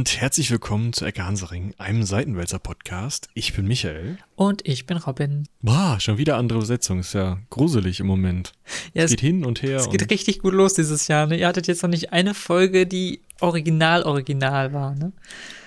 und herzlich willkommen zu Ecke Hansaring, einem Seitenwälzer-Podcast. Ich bin Michael. Und ich bin Robin. Boah, schon wieder andere Besetzung. Ist ja gruselig im Moment. Ja, es, es geht hin und her. Es geht richtig gut los dieses Jahr. Ne? Ihr hattet jetzt noch nicht eine Folge, die original original war, ne?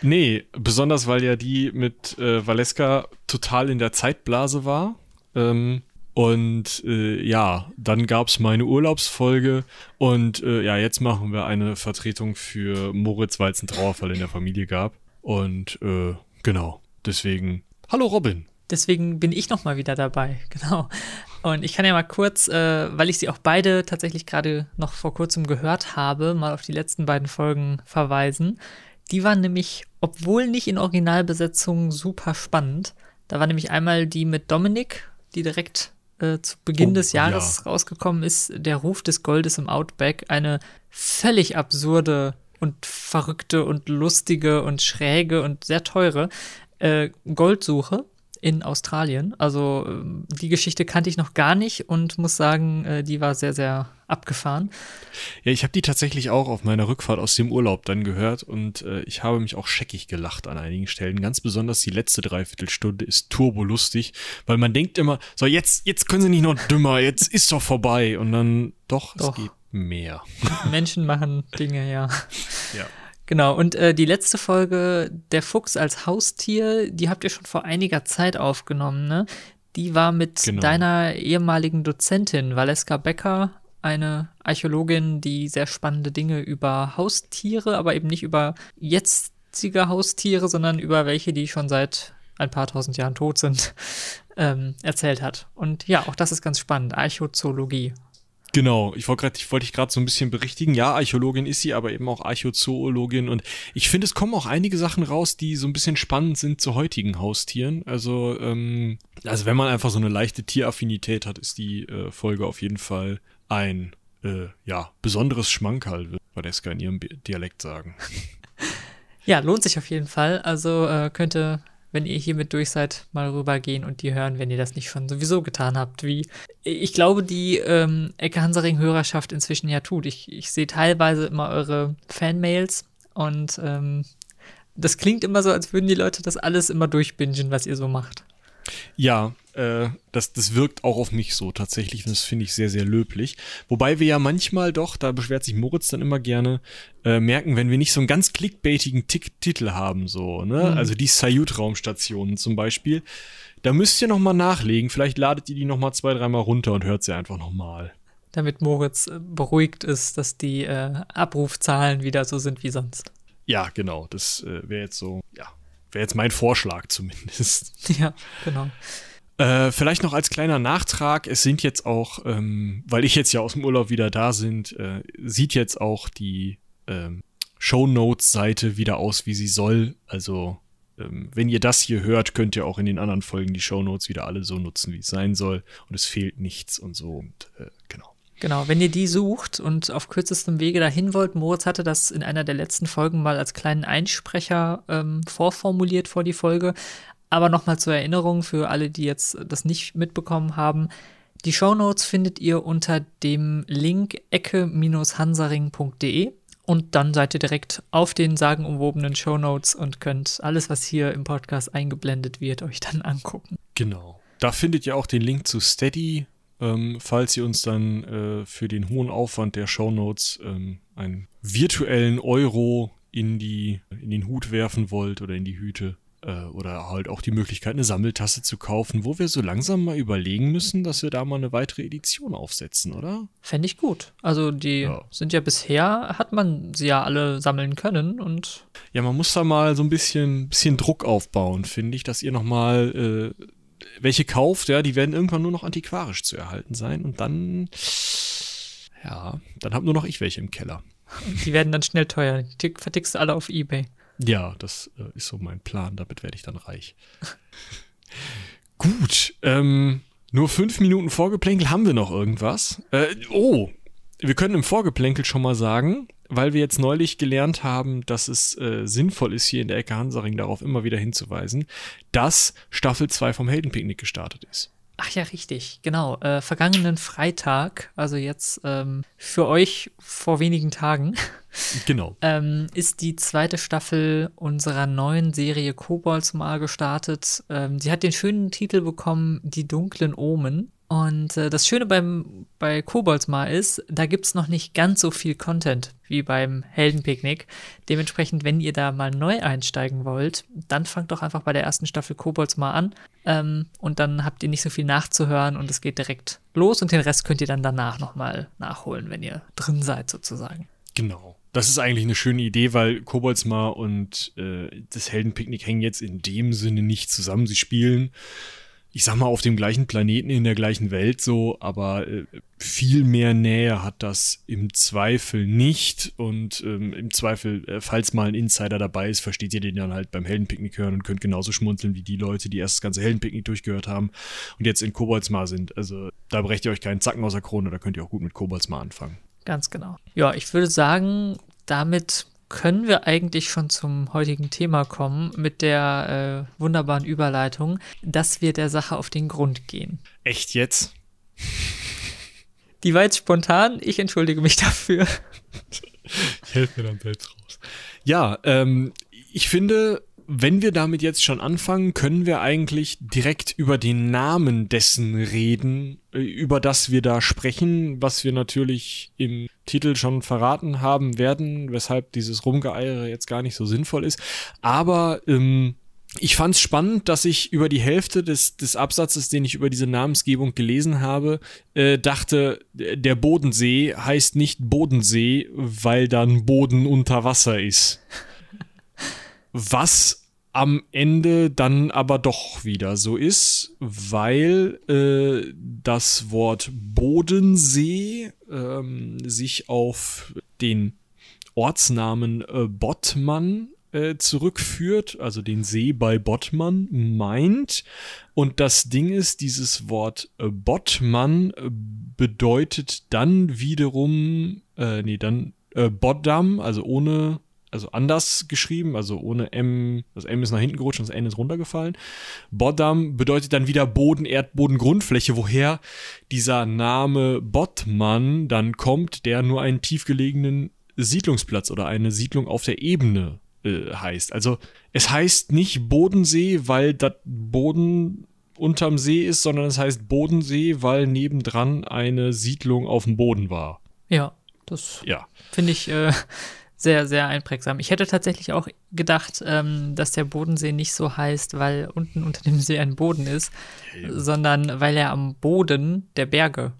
Nee, besonders weil ja die mit äh, Valeska total in der Zeitblase war. Ähm, und äh, ja, dann gab's meine Urlaubsfolge und äh, ja, jetzt machen wir eine Vertretung für Moritz, weil es einen Trauerfall in der Familie gab. Und äh, genau, deswegen, hallo Robin. Deswegen bin ich nochmal wieder dabei, genau. Und ich kann ja mal kurz, äh, weil ich sie auch beide tatsächlich gerade noch vor kurzem gehört habe, mal auf die letzten beiden Folgen verweisen. Die waren nämlich, obwohl nicht in Originalbesetzung, super spannend. Da war nämlich einmal die mit Dominik, die direkt äh, zu Beginn oh, des Jahres ja. rausgekommen ist, Der Ruf des Goldes im Outback. Eine völlig absurde und verrückte und lustige und schräge und sehr teure äh, Goldsuche in Australien. Also ähm, die Geschichte kannte ich noch gar nicht und muss sagen, äh, die war sehr, sehr abgefahren. Ja, ich habe die tatsächlich auch auf meiner Rückfahrt aus dem Urlaub dann gehört und äh, ich habe mich auch scheckig gelacht an einigen Stellen. Ganz besonders die letzte Dreiviertelstunde ist turbolustig, weil man denkt immer, so jetzt, jetzt können sie nicht noch dümmer, jetzt ist doch vorbei und dann doch, doch. es geht mehr. Menschen machen Dinge, ja. Ja. Genau, und äh, die letzte Folge, Der Fuchs als Haustier, die habt ihr schon vor einiger Zeit aufgenommen, ne? Die war mit genau. deiner ehemaligen Dozentin, Valeska Becker, eine Archäologin, die sehr spannende Dinge über Haustiere, aber eben nicht über jetzige Haustiere, sondern über welche, die schon seit ein paar tausend Jahren tot sind, ähm, erzählt hat. Und ja, auch das ist ganz spannend. Archäozoologie. Genau, ich wollte wollte dich gerade so ein bisschen berichtigen. Ja, Archäologin ist sie, aber eben auch Archäozoologin. Und ich finde, es kommen auch einige Sachen raus, die so ein bisschen spannend sind zu heutigen Haustieren. Also, ähm, also wenn man einfach so eine leichte Tieraffinität hat, ist die äh, Folge auf jeden Fall ein äh, ja besonderes Schmankerl, würde Vadeska in ihrem Dialekt sagen. Ja, lohnt sich auf jeden Fall. Also äh, könnte wenn ihr hiermit durch seid, mal rübergehen und die hören, wenn ihr das nicht schon sowieso getan habt. Wie ich glaube, die ähm, Ecke Hansaring-Hörerschaft inzwischen ja tut. Ich, ich sehe teilweise immer eure Fanmails und ähm, das klingt immer so, als würden die Leute das alles immer durchbingen, was ihr so macht. Ja, äh, das, das wirkt auch auf mich so tatsächlich. Das finde ich sehr, sehr löblich. Wobei wir ja manchmal doch, da beschwert sich Moritz dann immer gerne, äh, merken, wenn wir nicht so einen ganz clickbaitigen Tick Titel haben, so, ne? Mhm. Also die Sayut-Raumstationen zum Beispiel. Da müsst ihr nochmal nachlegen. Vielleicht ladet ihr die nochmal zwei, dreimal runter und hört sie einfach nochmal. Damit Moritz äh, beruhigt ist, dass die äh, Abrufzahlen wieder so sind wie sonst. Ja, genau. Das äh, wäre jetzt so, ja, wäre jetzt mein Vorschlag zumindest. Ja, genau. Äh, vielleicht noch als kleiner Nachtrag, es sind jetzt auch, ähm, weil ich jetzt ja aus dem Urlaub wieder da sind, äh, sieht jetzt auch die ähm, Show Notes Seite wieder aus, wie sie soll. Also ähm, wenn ihr das hier hört, könnt ihr auch in den anderen Folgen die Show Notes wieder alle so nutzen, wie es sein soll. Und es fehlt nichts und so. Und äh, genau. Wenn ihr die sucht und auf kürzestem Wege dahin wollt, Moritz hatte das in einer der letzten Folgen mal als kleinen Einsprecher ähm, vorformuliert vor die Folge. Aber nochmal zur Erinnerung für alle, die jetzt das nicht mitbekommen haben. Die Shownotes findet ihr unter dem Link ecke-hansaring.de und dann seid ihr direkt auf den sagenumwobenen Shownotes und könnt alles, was hier im Podcast eingeblendet wird, euch dann angucken. Genau. Da findet ihr auch den Link zu Steady, ähm, falls ihr uns dann äh, für den hohen Aufwand der Shownotes ähm, einen virtuellen Euro in, die, in den Hut werfen wollt oder in die Hüte äh, oder halt auch die Möglichkeit, eine Sammeltasse zu kaufen, wo wir so langsam mal überlegen müssen, dass wir da mal eine weitere Edition aufsetzen, oder? Fände ich gut. Also die ja. sind ja bisher, hat man sie ja alle sammeln können und. Ja, man muss da mal so ein bisschen, bisschen Druck aufbauen, finde ich, dass ihr nochmal äh, welche kauft, ja, die werden irgendwann nur noch antiquarisch zu erhalten sein und dann, ja, dann hab nur noch ich welche im Keller. Die werden dann schnell teuer. Die vertickst du alle auf Ebay. Ja, das äh, ist so mein Plan. Damit werde ich dann reich. Gut. Ähm, nur fünf Minuten Vorgeplänkel. Haben wir noch irgendwas? Äh, oh, wir können im Vorgeplänkel schon mal sagen, weil wir jetzt neulich gelernt haben, dass es äh, sinnvoll ist, hier in der Ecke Hansaring darauf immer wieder hinzuweisen, dass Staffel 2 vom Heldenpicknick gestartet ist. Ach ja, richtig, genau. Äh, vergangenen Freitag, also jetzt ähm, für euch vor wenigen Tagen, genau. ähm, ist die zweite Staffel unserer neuen Serie Kobolds mal gestartet. Ähm, sie hat den schönen Titel bekommen, Die dunklen Omen. Und äh, das Schöne beim, bei Kobolds mal ist, da gibt es noch nicht ganz so viel Content wie beim Heldenpicknick. Dementsprechend, wenn ihr da mal neu einsteigen wollt, dann fangt doch einfach bei der ersten Staffel Kobolds mal an. Ähm, und dann habt ihr nicht so viel nachzuhören und es geht direkt los und den Rest könnt ihr dann danach nochmal nachholen, wenn ihr drin seid sozusagen. Genau. Das ist eigentlich eine schöne Idee, weil Koboldsmar und äh, das Heldenpicknick hängen jetzt in dem Sinne nicht zusammen. Sie spielen ich sag mal, auf dem gleichen Planeten, in der gleichen Welt so, aber äh, viel mehr Nähe hat das im Zweifel nicht. Und ähm, im Zweifel, äh, falls mal ein Insider dabei ist, versteht ihr den dann halt beim Heldenpicknick hören und könnt genauso schmunzeln wie die Leute, die erst das ganze Heldenpicknick durchgehört haben und jetzt in Koboldsmar sind. Also da brecht ihr euch keinen Zacken aus der Krone, da könnt ihr auch gut mit Koboldsmar anfangen. Ganz genau. Ja, ich würde sagen, damit können wir eigentlich schon zum heutigen Thema kommen mit der äh, wunderbaren Überleitung, dass wir der Sache auf den Grund gehen. Echt jetzt? Die war jetzt spontan, ich entschuldige mich dafür. Ich helfe mir dann selbst raus. Ja, ähm, ich finde, wenn wir damit jetzt schon anfangen, können wir eigentlich direkt über den Namen dessen reden, äh, über das wir da sprechen, was wir natürlich im Titel schon verraten haben werden, weshalb dieses Rumgeeiere jetzt gar nicht so sinnvoll ist. Aber ähm, ich fand es spannend, dass ich über die Hälfte des, des Absatzes, den ich über diese Namensgebung gelesen habe, äh, dachte, der Bodensee heißt nicht Bodensee, weil dann Boden unter Wasser ist. Was am Ende dann aber doch wieder so ist, weil äh, das Wort Bodensee ähm, sich auf den Ortsnamen äh, Bottmann äh, zurückführt, also den See bei Bottmann meint. Und das Ding ist, dieses Wort äh, Bottmann äh, bedeutet dann wiederum, äh, nee, dann äh, Boddam, also ohne also anders geschrieben, also ohne M, das M ist nach hinten gerutscht und das N ist runtergefallen. Boddam bedeutet dann wieder Boden, Erdboden, Grundfläche, woher dieser Name Bottmann dann kommt, der nur einen tiefgelegenen Siedlungsplatz oder eine Siedlung auf der Ebene äh, heißt. Also es heißt nicht Bodensee, weil das Boden unterm See ist, sondern es heißt Bodensee, weil nebendran eine Siedlung auf dem Boden war. Ja, das ja. finde ich äh, sehr, sehr einprägsam. Ich hätte tatsächlich auch gedacht, ähm, dass der Bodensee nicht so heißt, weil unten unter dem See ein Boden ist, ja, sondern weil er am Boden der Berge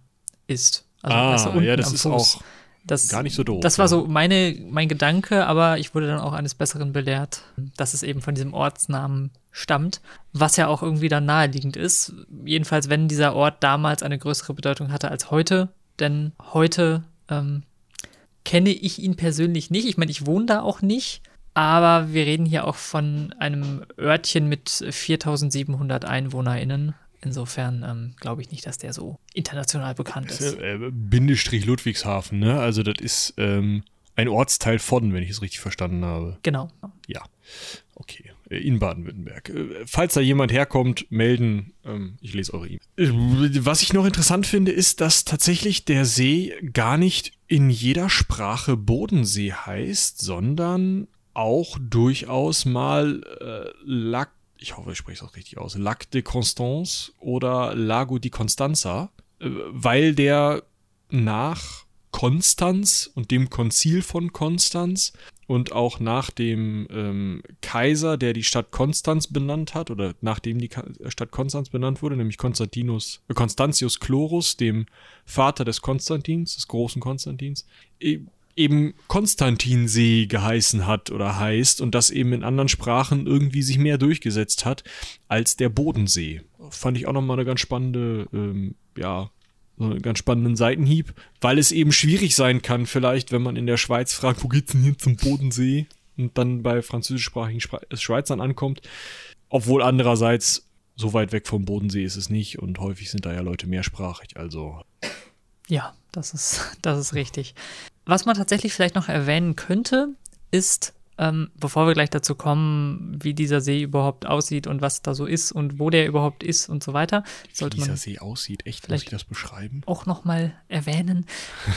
ist. Also ah, also ja, das ist Fuß. auch das, gar nicht so doof. Das war so meine, mein Gedanke, aber ich wurde dann auch eines Besseren belehrt, dass es eben von diesem Ortsnamen stammt, was ja auch irgendwie dann naheliegend ist. Jedenfalls, wenn dieser Ort damals eine größere Bedeutung hatte als heute, denn heute ähm, kenne ich ihn persönlich nicht. Ich meine, ich wohne da auch nicht. Aber wir reden hier auch von einem Örtchen mit 4700 EinwohnerInnen. Insofern ähm, glaube ich nicht, dass der so international bekannt ist. ist äh, Bindestrich Ludwigshafen, ne? Also, das ist ähm, ein Ortsteil von, wenn ich es richtig verstanden habe. Genau. Ja. Okay. Äh, in Baden-Württemberg. Äh, falls da jemand herkommt, melden. Ähm, ich lese eure E-Mail. Was ich noch interessant finde, ist, dass tatsächlich der See gar nicht in jeder Sprache Bodensee heißt, sondern auch durchaus mal äh, Lac, ich hoffe, ich spreche es auch richtig aus, Lac de Constance oder Lago di Constanza, äh, weil der nach Konstanz und dem Konzil von Konstanz und auch nach dem ähm, Kaiser, der die Stadt Konstanz benannt hat, oder nachdem die Ka Stadt Konstanz benannt wurde, nämlich Konstantinus, äh, Constantius Chlorus, dem Vater des Konstantins, des großen Konstantins, e eben Konstantinsee geheißen hat oder heißt und das eben in anderen Sprachen irgendwie sich mehr durchgesetzt hat als der Bodensee. Fand ich auch nochmal eine ganz spannende, ähm, ja, so einen ganz spannenden Seitenhieb, weil es eben schwierig sein kann, vielleicht, wenn man in der Schweiz fragt, wo geht's denn hier zum Bodensee? Und dann bei französischsprachigen Schweizern ankommt. Obwohl andererseits, so weit weg vom Bodensee ist es nicht und häufig sind da ja Leute mehrsprachig, also. Ja, das ist, das ist richtig. Was man tatsächlich vielleicht noch erwähnen könnte, ist, ähm, bevor wir gleich dazu kommen, wie dieser See überhaupt aussieht und was da so ist und wo der überhaupt ist und so weiter, sollte wie man dieser See aussieht, echt, muss ich das beschreiben? Auch nochmal erwähnen.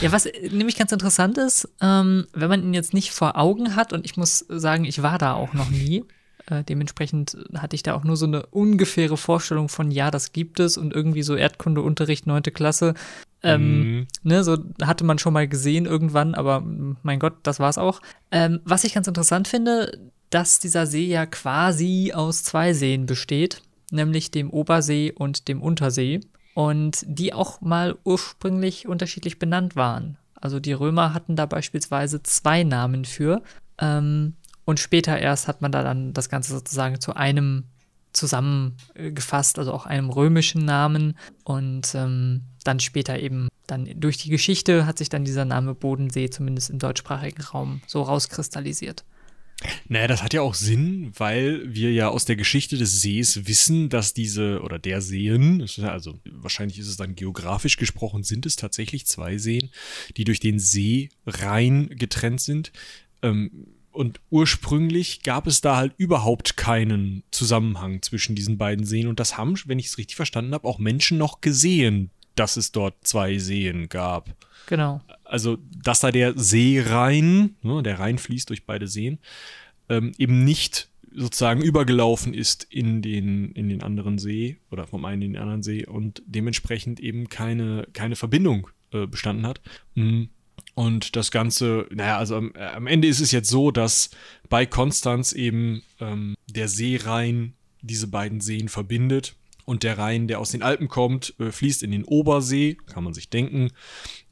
Ja, was nämlich ganz interessant ist, ähm, wenn man ihn jetzt nicht vor Augen hat, und ich muss sagen, ich war da auch noch nie, äh, dementsprechend hatte ich da auch nur so eine ungefähre Vorstellung von, ja, das gibt es und irgendwie so Erdkundeunterricht, neunte Klasse. Ähm, mhm. ne, so hatte man schon mal gesehen irgendwann, aber mein Gott, das war's auch. Ähm, was ich ganz interessant finde, dass dieser See ja quasi aus zwei Seen besteht, nämlich dem Obersee und dem Untersee. Und die auch mal ursprünglich unterschiedlich benannt waren. Also die Römer hatten da beispielsweise zwei Namen für. Ähm, und später erst hat man da dann das Ganze sozusagen zu einem zusammengefasst, also auch einem römischen Namen. Und ähm, dann später eben, dann durch die Geschichte hat sich dann dieser Name Bodensee zumindest im deutschsprachigen Raum so rauskristallisiert. Naja, das hat ja auch Sinn, weil wir ja aus der Geschichte des Sees wissen, dass diese oder der Seen, also wahrscheinlich ist es dann geografisch gesprochen, sind es tatsächlich zwei Seen, die durch den See rein getrennt sind. Ähm, und ursprünglich gab es da halt überhaupt keinen Zusammenhang zwischen diesen beiden Seen. Und das haben, wenn ich es richtig verstanden habe, auch Menschen noch gesehen, dass es dort zwei Seen gab. Genau. Also, dass da der Seerhein, ne, der Rhein fließt durch beide Seen, ähm, eben nicht sozusagen übergelaufen ist in den, in den anderen See oder vom einen in den anderen See und dementsprechend eben keine, keine Verbindung äh, bestanden hat. Mhm. Und das Ganze, naja, also am, äh, am, Ende ist es jetzt so, dass bei Konstanz eben ähm, der Seerhein diese beiden Seen verbindet. Und der Rhein, der aus den Alpen kommt, äh, fließt in den Obersee, kann man sich denken.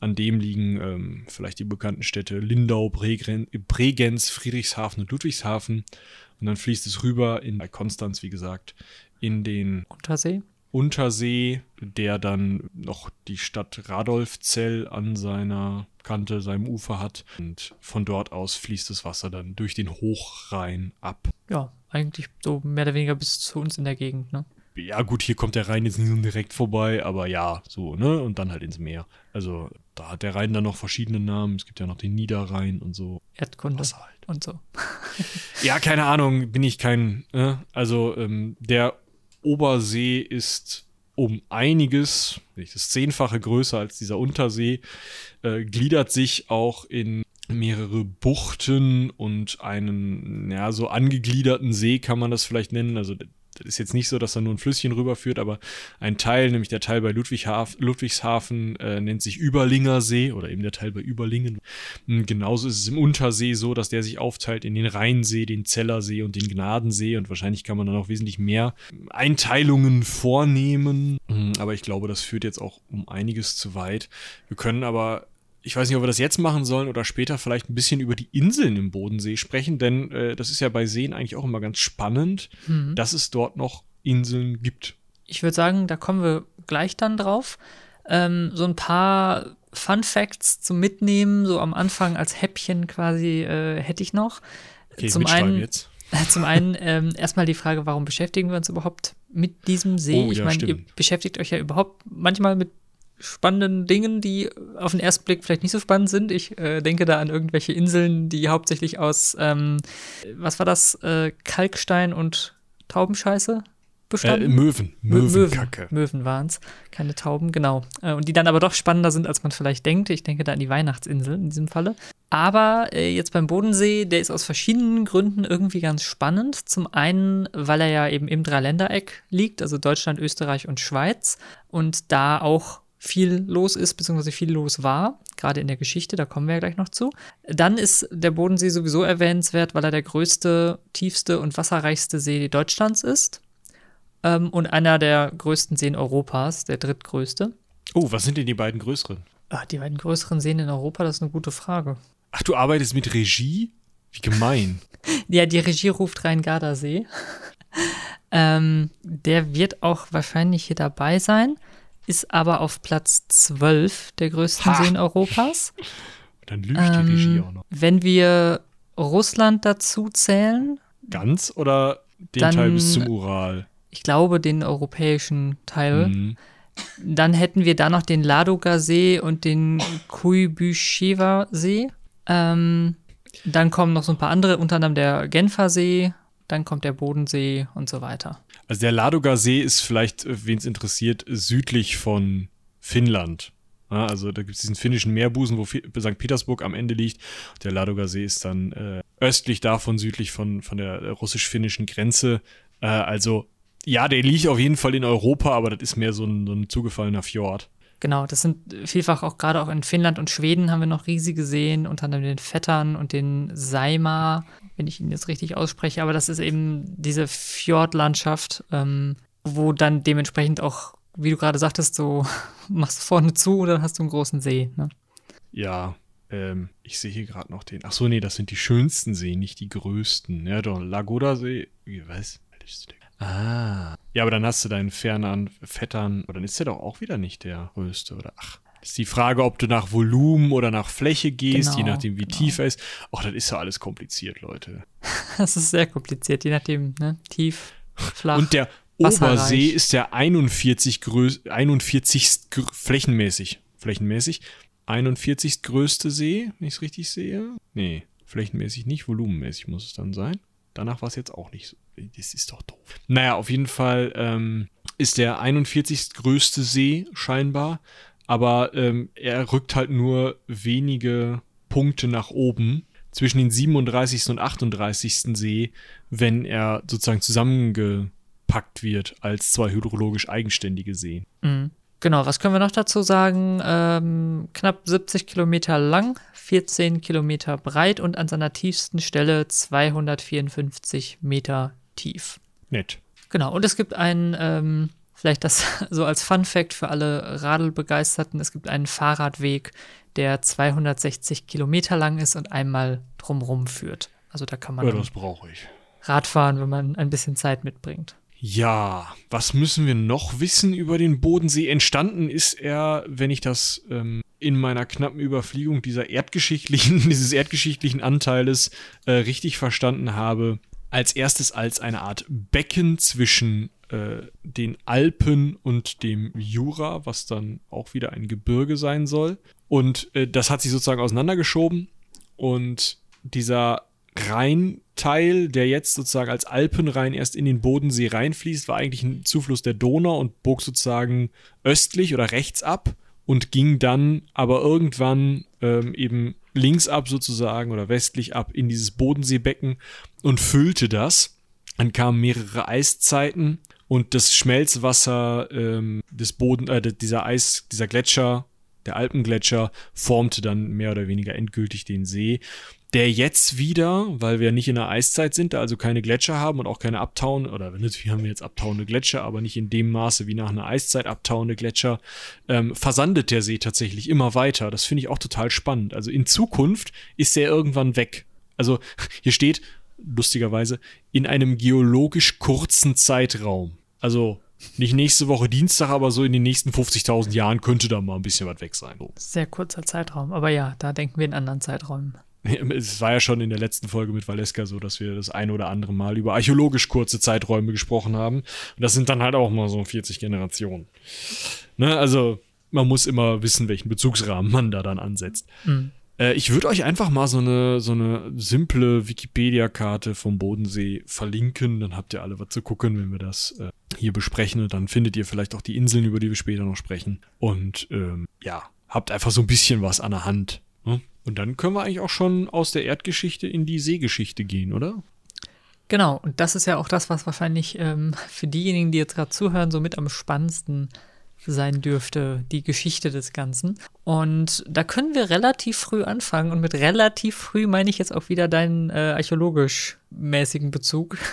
An dem liegen ähm, vielleicht die bekannten Städte Lindau, Bregenz, Friedrichshafen und Ludwigshafen. Und dann fließt es rüber in bei Konstanz, wie gesagt, in den Untersee. Untersee, der dann noch die Stadt Radolfzell an seiner Kante, seinem Ufer hat. Und von dort aus fließt das Wasser dann durch den Hochrhein ab. Ja, eigentlich so mehr oder weniger bis zu uns in der Gegend, ne? Ja, gut, hier kommt der Rhein jetzt nicht so direkt vorbei, aber ja, so, ne? Und dann halt ins Meer. Also, da hat der Rhein dann noch verschiedene Namen. Es gibt ja noch den Niederrhein und so. Erdkunde halt. und so. ja, keine Ahnung, bin ich kein. Äh? Also, ähm, der Obersee ist um einiges, das Zehnfache größer als dieser Untersee, äh, gliedert sich auch in mehrere Buchten und einen, ja, so angegliederten See kann man das vielleicht nennen. Also das ist jetzt nicht so, dass da nur ein Flüsschen rüberführt, aber ein Teil, nämlich der Teil bei Ludwigshafen, äh, nennt sich Überlinger See oder eben der Teil bei Überlingen. Und genauso ist es im Untersee so, dass der sich aufteilt in den Rheinsee, den Zellersee und den Gnadensee und wahrscheinlich kann man dann auch wesentlich mehr Einteilungen vornehmen. Aber ich glaube, das führt jetzt auch um einiges zu weit. Wir können aber ich weiß nicht, ob wir das jetzt machen sollen oder später vielleicht ein bisschen über die Inseln im Bodensee sprechen, denn äh, das ist ja bei Seen eigentlich auch immer ganz spannend, mhm. dass es dort noch Inseln gibt. Ich würde sagen, da kommen wir gleich dann drauf. Ähm, so ein paar Fun Facts zum Mitnehmen, so am Anfang als Häppchen quasi äh, hätte ich noch. Okay, zum einen, jetzt. Zum einen ähm, erstmal die Frage, warum beschäftigen wir uns überhaupt mit diesem See? Oh, ich ja, meine, ihr beschäftigt euch ja überhaupt manchmal mit spannenden Dingen, die auf den ersten Blick vielleicht nicht so spannend sind. Ich äh, denke da an irgendwelche Inseln, die hauptsächlich aus, ähm, was war das, äh, Kalkstein und Taubenscheiße bestanden? Äh, Möwen. Möwenkacke. Möwen, Möwen waren es, keine Tauben, genau. Äh, und die dann aber doch spannender sind, als man vielleicht denkt. Ich denke da an die Weihnachtsinsel in diesem Falle. Aber äh, jetzt beim Bodensee, der ist aus verschiedenen Gründen irgendwie ganz spannend. Zum einen, weil er ja eben im Dreiländereck liegt, also Deutschland, Österreich und Schweiz. Und da auch viel los ist, beziehungsweise viel los war, gerade in der Geschichte, da kommen wir ja gleich noch zu. Dann ist der Bodensee sowieso erwähnenswert, weil er der größte, tiefste und wasserreichste See Deutschlands ist ähm, und einer der größten Seen Europas, der drittgrößte. Oh, was sind denn die beiden größeren? Ach, die beiden größeren Seen in Europa, das ist eine gute Frage. Ach, du arbeitest mit Regie? Wie gemein. ja, die Regie ruft Rhein-Garda-See. ähm, der wird auch wahrscheinlich hier dabei sein ist aber auf Platz 12 der größten ha. Seen Europas. Dann lügt ähm, die Regie auch noch. Wenn wir Russland dazu zählen. Ganz oder den dann, Teil bis zum Ural? Ich glaube, den europäischen Teil. Mhm. Dann hätten wir da noch den Ladoga See und den Kuibysheva See. Ähm, Dann kommen noch so ein paar andere, unter anderem der Genfersee, dann kommt der Bodensee und so weiter. Also der Ladoga See ist vielleicht, äh, wen es interessiert, südlich von Finnland. Ja, also da gibt es diesen finnischen Meerbusen, wo St. Petersburg am Ende liegt. Der Ladoga See ist dann äh, östlich davon, südlich von, von der russisch-finnischen Grenze. Äh, also ja, der liegt auf jeden Fall in Europa, aber das ist mehr so ein, so ein zugefallener Fjord. Genau, das sind vielfach auch gerade auch in Finnland und Schweden haben wir noch riesige Seen, unter anderem den Vettern und den Saima, wenn ich ihn jetzt richtig ausspreche. Aber das ist eben diese Fjordlandschaft, ähm, wo dann dementsprechend auch, wie du gerade sagtest, so machst du vorne zu oder hast du einen großen See. Ne? Ja, ähm, ich sehe hier gerade noch den. Ach so, nee, das sind die schönsten Seen, nicht die größten. Ja, doch, Lagoda-See. Was? Ah. Ja, aber dann hast du deinen fernen Vettern, aber dann ist der doch auch wieder nicht der größte, oder? Ach. Ist die Frage, ob du nach Volumen oder nach Fläche gehst, genau, je nachdem, wie genau. tief er ist. Ach, das ist ja alles kompliziert, Leute. Das ist sehr kompliziert, je nachdem, ne? Tief, flach. Und der Obersee ist der 41, größ 41. flächenmäßig. Flächenmäßig. 41. größte See, wenn ich es richtig sehe. Nee, flächenmäßig nicht, volumenmäßig muss es dann sein. Danach war es jetzt auch nicht so. Das ist doch doof. Naja, auf jeden Fall ähm, ist der 41. größte See scheinbar, aber ähm, er rückt halt nur wenige Punkte nach oben zwischen den 37. und 38. See, wenn er sozusagen zusammengepackt wird als zwei hydrologisch eigenständige Seen. Mhm. Genau, was können wir noch dazu sagen? Ähm, knapp 70 Kilometer lang, 14 Kilometer breit und an seiner tiefsten Stelle 254 Meter tief. Nett. Genau, und es gibt einen, ähm, vielleicht das so als Fun Fact für alle Radelbegeisterten, es gibt einen Fahrradweg, der 260 Kilometer lang ist und einmal drumrum führt. Also da kann man ja, das brauche ich. Radfahren, wenn man ein bisschen Zeit mitbringt. Ja, was müssen wir noch wissen über den Bodensee? Entstanden ist er, wenn ich das ähm, in meiner knappen Überfliegung dieser erdgeschichtlichen, dieses erdgeschichtlichen Anteiles äh, richtig verstanden habe, als erstes als eine Art Becken zwischen äh, den Alpen und dem Jura, was dann auch wieder ein Gebirge sein soll. Und äh, das hat sich sozusagen auseinandergeschoben und dieser Rheinteil, der jetzt sozusagen als Alpenrhein erst in den Bodensee reinfließt, war eigentlich ein Zufluss der Donau und bog sozusagen östlich oder rechts ab und ging dann aber irgendwann ähm, eben links ab sozusagen oder westlich ab in dieses Bodenseebecken und füllte das. Dann kamen mehrere Eiszeiten und das Schmelzwasser ähm, des Boden, äh, dieser Eis, dieser Gletscher, der Alpengletscher, formte dann mehr oder weniger endgültig den See der jetzt wieder, weil wir nicht in der Eiszeit sind, da also keine Gletscher haben und auch keine abtauende, oder natürlich haben wir jetzt abtauende Gletscher, aber nicht in dem Maße wie nach einer Eiszeit abtauende Gletscher, ähm, versandet der See tatsächlich immer weiter. Das finde ich auch total spannend. Also in Zukunft ist der irgendwann weg. Also hier steht, lustigerweise, in einem geologisch kurzen Zeitraum. Also nicht nächste Woche Dienstag, aber so in den nächsten 50.000 Jahren könnte da mal ein bisschen was weg sein. Sehr kurzer Zeitraum, aber ja, da denken wir in anderen Zeiträumen. Es war ja schon in der letzten Folge mit Valeska so, dass wir das ein oder andere Mal über archäologisch kurze Zeiträume gesprochen haben. Und das sind dann halt auch mal so 40 Generationen. Ne, also man muss immer wissen, welchen Bezugsrahmen man da dann ansetzt. Mhm. Äh, ich würde euch einfach mal so eine, so eine simple Wikipedia-Karte vom Bodensee verlinken. Dann habt ihr alle was zu gucken, wenn wir das äh, hier besprechen. Und dann findet ihr vielleicht auch die Inseln, über die wir später noch sprechen. Und ähm, ja, habt einfach so ein bisschen was an der Hand. Ne? Und dann können wir eigentlich auch schon aus der Erdgeschichte in die Seegeschichte gehen, oder? Genau, und das ist ja auch das, was wahrscheinlich ähm, für diejenigen, die jetzt gerade zuhören, so mit am spannendsten sein dürfte, die Geschichte des Ganzen. Und da können wir relativ früh anfangen. Und mit relativ früh meine ich jetzt auch wieder deinen äh, archäologisch mäßigen Bezug.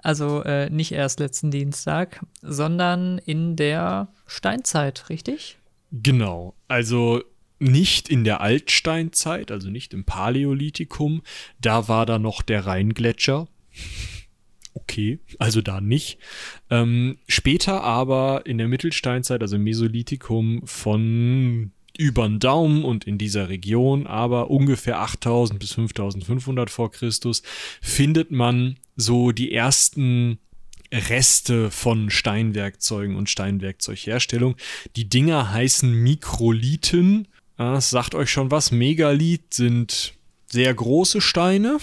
Also äh, nicht erst letzten Dienstag, sondern in der Steinzeit, richtig? Genau. Also nicht in der Altsteinzeit, also nicht im Paläolithikum. Da war da noch der Rheingletscher. Okay, also da nicht. Ähm, später aber in der Mittelsteinzeit, also im Mesolithikum von über den Daumen und in dieser Region, aber ungefähr 8000 bis 5500 vor Christus, findet man so die ersten Reste von Steinwerkzeugen und Steinwerkzeugherstellung. Die Dinger heißen Mikrolithen das sagt euch schon was. Megalith sind sehr große Steine.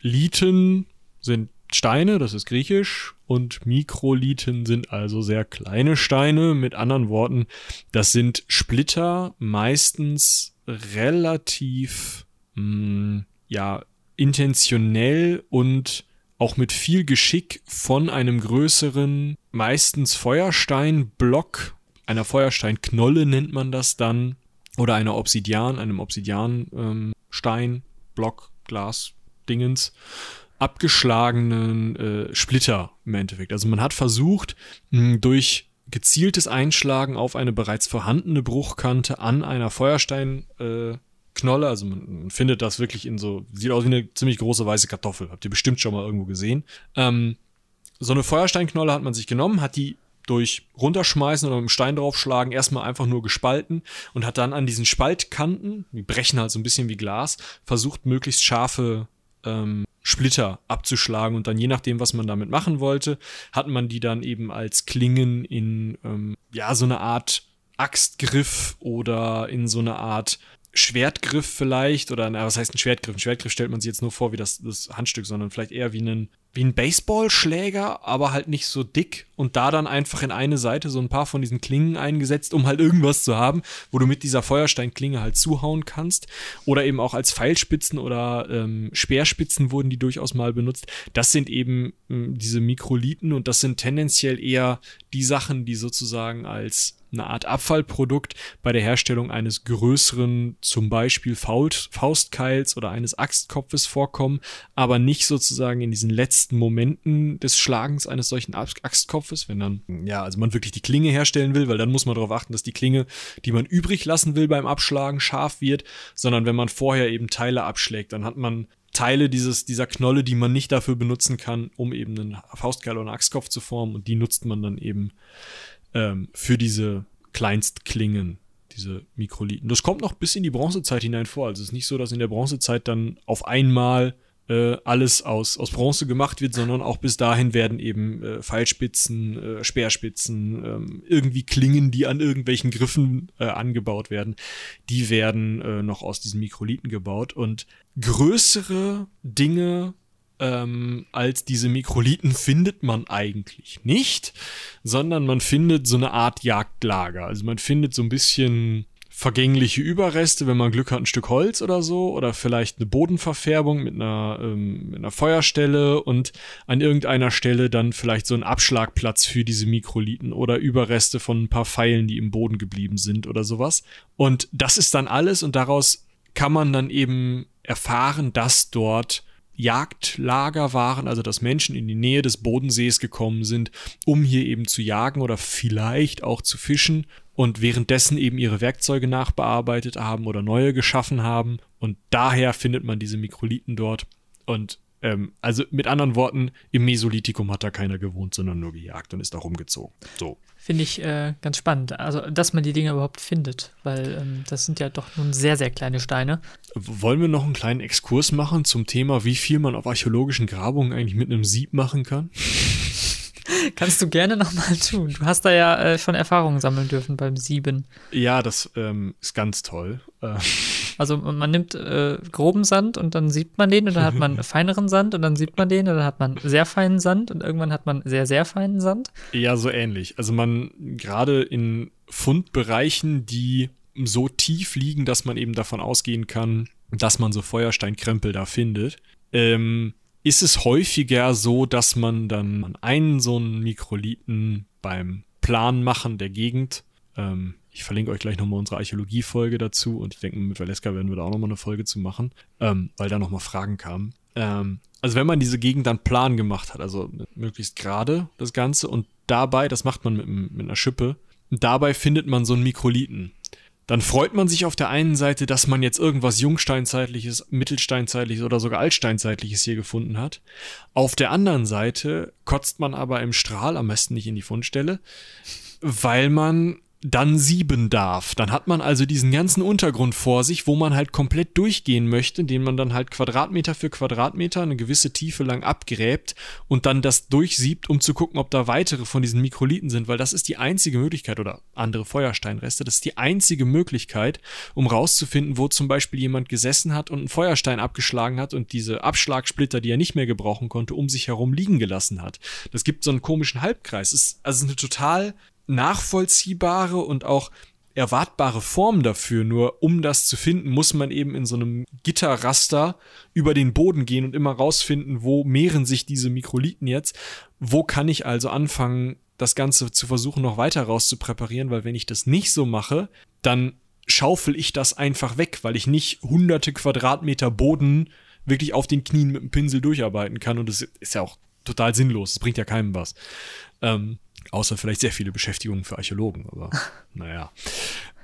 Liten sind Steine, das ist griechisch, und Mikrolithen sind also sehr kleine Steine. Mit anderen Worten, das sind Splitter, meistens relativ, mh, hm, ja, intentionell und auch mit viel Geschick von einem größeren, meistens Feuersteinblock, einer Feuersteinknolle nennt man das dann, oder einer Obsidian, einem Obsidianstein, ähm, Block, Glas, Dingens, abgeschlagenen äh, Splitter im Endeffekt. Also man hat versucht, mh, durch gezieltes Einschlagen auf eine bereits vorhandene Bruchkante an einer Feuersteinknolle, äh, also man, man, findet das wirklich in so, sieht aus wie eine ziemlich große weiße Kartoffel, habt ihr bestimmt schon mal irgendwo gesehen. Ähm, so eine Feuersteinknolle hat man sich genommen, hat die durch runterschmeißen oder mit dem Stein draufschlagen erstmal einfach nur gespalten und hat dann an diesen Spaltkanten, die brechen halt so ein bisschen wie Glas, versucht möglichst scharfe ähm, Splitter abzuschlagen und dann je nachdem, was man damit machen wollte, hat man die dann eben als Klingen in ähm, ja so eine Art Axtgriff oder in so eine Art Schwertgriff vielleicht oder na, was heißt ein Schwertgriff? Ein Schwertgriff stellt man sich jetzt nur vor wie das, das Handstück, sondern vielleicht eher wie einen wie ein Baseballschläger, aber halt nicht so dick und da dann einfach in eine Seite so ein paar von diesen Klingen eingesetzt, um halt irgendwas zu haben, wo du mit dieser Feuersteinklinge halt zuhauen kannst. Oder eben auch als Pfeilspitzen oder ähm, Speerspitzen wurden die durchaus mal benutzt. Das sind eben ähm, diese Mikrolithen und das sind tendenziell eher die Sachen, die sozusagen als eine Art Abfallprodukt bei der Herstellung eines größeren, zum Beispiel Faustkeils oder eines Axtkopfes vorkommen, aber nicht sozusagen in diesen letzten Momenten des Schlagens eines solchen Axtkopfes, wenn dann, ja, also man wirklich die Klinge herstellen will, weil dann muss man darauf achten, dass die Klinge, die man übrig lassen will beim Abschlagen, scharf wird, sondern wenn man vorher eben Teile abschlägt, dann hat man Teile dieses, dieser Knolle, die man nicht dafür benutzen kann, um eben einen Faustkeil oder einen Axtkopf zu formen und die nutzt man dann eben ähm, für diese Kleinstklingen, diese Mikrolithen. Das kommt noch bis in die Bronzezeit hinein vor. Also es ist nicht so, dass in der Bronzezeit dann auf einmal äh, alles aus, aus Bronze gemacht wird, sondern auch bis dahin werden eben äh, Pfeilspitzen, äh, Speerspitzen, ähm, irgendwie Klingen, die an irgendwelchen Griffen äh, angebaut werden, die werden äh, noch aus diesen Mikrolithen gebaut. Und größere Dinge ähm, als diese Mikrolithen findet man eigentlich nicht, sondern man findet so eine Art Jagdlager. Also man findet so ein bisschen vergängliche Überreste, wenn man Glück hat, ein Stück Holz oder so, oder vielleicht eine Bodenverfärbung mit einer, ähm, mit einer Feuerstelle und an irgendeiner Stelle dann vielleicht so ein Abschlagplatz für diese Mikrolithen oder Überreste von ein paar Pfeilen, die im Boden geblieben sind oder sowas. Und das ist dann alles und daraus kann man dann eben erfahren, dass dort Jagdlager waren, also dass Menschen in die Nähe des Bodensees gekommen sind, um hier eben zu jagen oder vielleicht auch zu fischen und währenddessen eben ihre Werkzeuge nachbearbeitet haben oder neue geschaffen haben. Und daher findet man diese Mikrolithen dort. Und ähm, also mit anderen Worten, im Mesolithikum hat da keiner gewohnt, sondern nur gejagt und ist da rumgezogen. So. Finde ich äh, ganz spannend. Also, dass man die Dinge überhaupt findet, weil ähm, das sind ja doch nun sehr, sehr kleine Steine. Wollen wir noch einen kleinen Exkurs machen zum Thema, wie viel man auf archäologischen Grabungen eigentlich mit einem Sieb machen kann? Kannst du gerne nochmal tun. Du hast da ja äh, schon Erfahrungen sammeln dürfen beim Sieben. Ja, das ähm, ist ganz toll. Äh. Also man nimmt äh, groben Sand und dann sieht man den und dann hat man feineren Sand und dann sieht man den und dann hat man sehr feinen Sand und irgendwann hat man sehr, sehr feinen Sand. Ja, so ähnlich. Also man gerade in Fundbereichen, die so tief liegen, dass man eben davon ausgehen kann, dass man so Feuersteinkrempel da findet. Ähm, ist es häufiger so, dass man dann einen so einen Mikrolithen beim Planmachen der Gegend, ähm, ich verlinke euch gleich nochmal unsere Archäologie-Folge dazu und ich denke, mit Valeska werden wir da auch nochmal eine Folge zu machen, ähm, weil da nochmal Fragen kamen. Ähm, also wenn man diese Gegend dann plan gemacht hat, also möglichst gerade das Ganze und dabei, das macht man mit, mit einer Schippe, dabei findet man so einen Mikrolithen dann freut man sich auf der einen Seite, dass man jetzt irgendwas Jungsteinzeitliches, Mittelsteinzeitliches oder sogar Altsteinzeitliches hier gefunden hat. Auf der anderen Seite kotzt man aber im Strahl, am besten nicht in die Fundstelle, weil man dann sieben darf. Dann hat man also diesen ganzen Untergrund vor sich, wo man halt komplett durchgehen möchte, den man dann halt Quadratmeter für Quadratmeter eine gewisse Tiefe lang abgräbt und dann das durchsiebt, um zu gucken, ob da weitere von diesen Mikrolithen sind, weil das ist die einzige Möglichkeit oder andere Feuersteinreste, das ist die einzige Möglichkeit, um rauszufinden, wo zum Beispiel jemand gesessen hat und einen Feuerstein abgeschlagen hat und diese Abschlagsplitter, die er nicht mehr gebrauchen konnte, um sich herum liegen gelassen hat. Das gibt so einen komischen Halbkreis. Es ist also eine total nachvollziehbare und auch erwartbare Form dafür. Nur um das zu finden, muss man eben in so einem Gitterraster über den Boden gehen und immer rausfinden, wo mehren sich diese Mikrolithen jetzt. Wo kann ich also anfangen, das Ganze zu versuchen, noch weiter rauszupräparieren, weil wenn ich das nicht so mache, dann schaufel ich das einfach weg, weil ich nicht hunderte Quadratmeter Boden wirklich auf den Knien mit dem Pinsel durcharbeiten kann. Und das ist ja auch total sinnlos. Das bringt ja keinem was. Ähm, Außer vielleicht sehr viele Beschäftigungen für Archäologen, aber naja.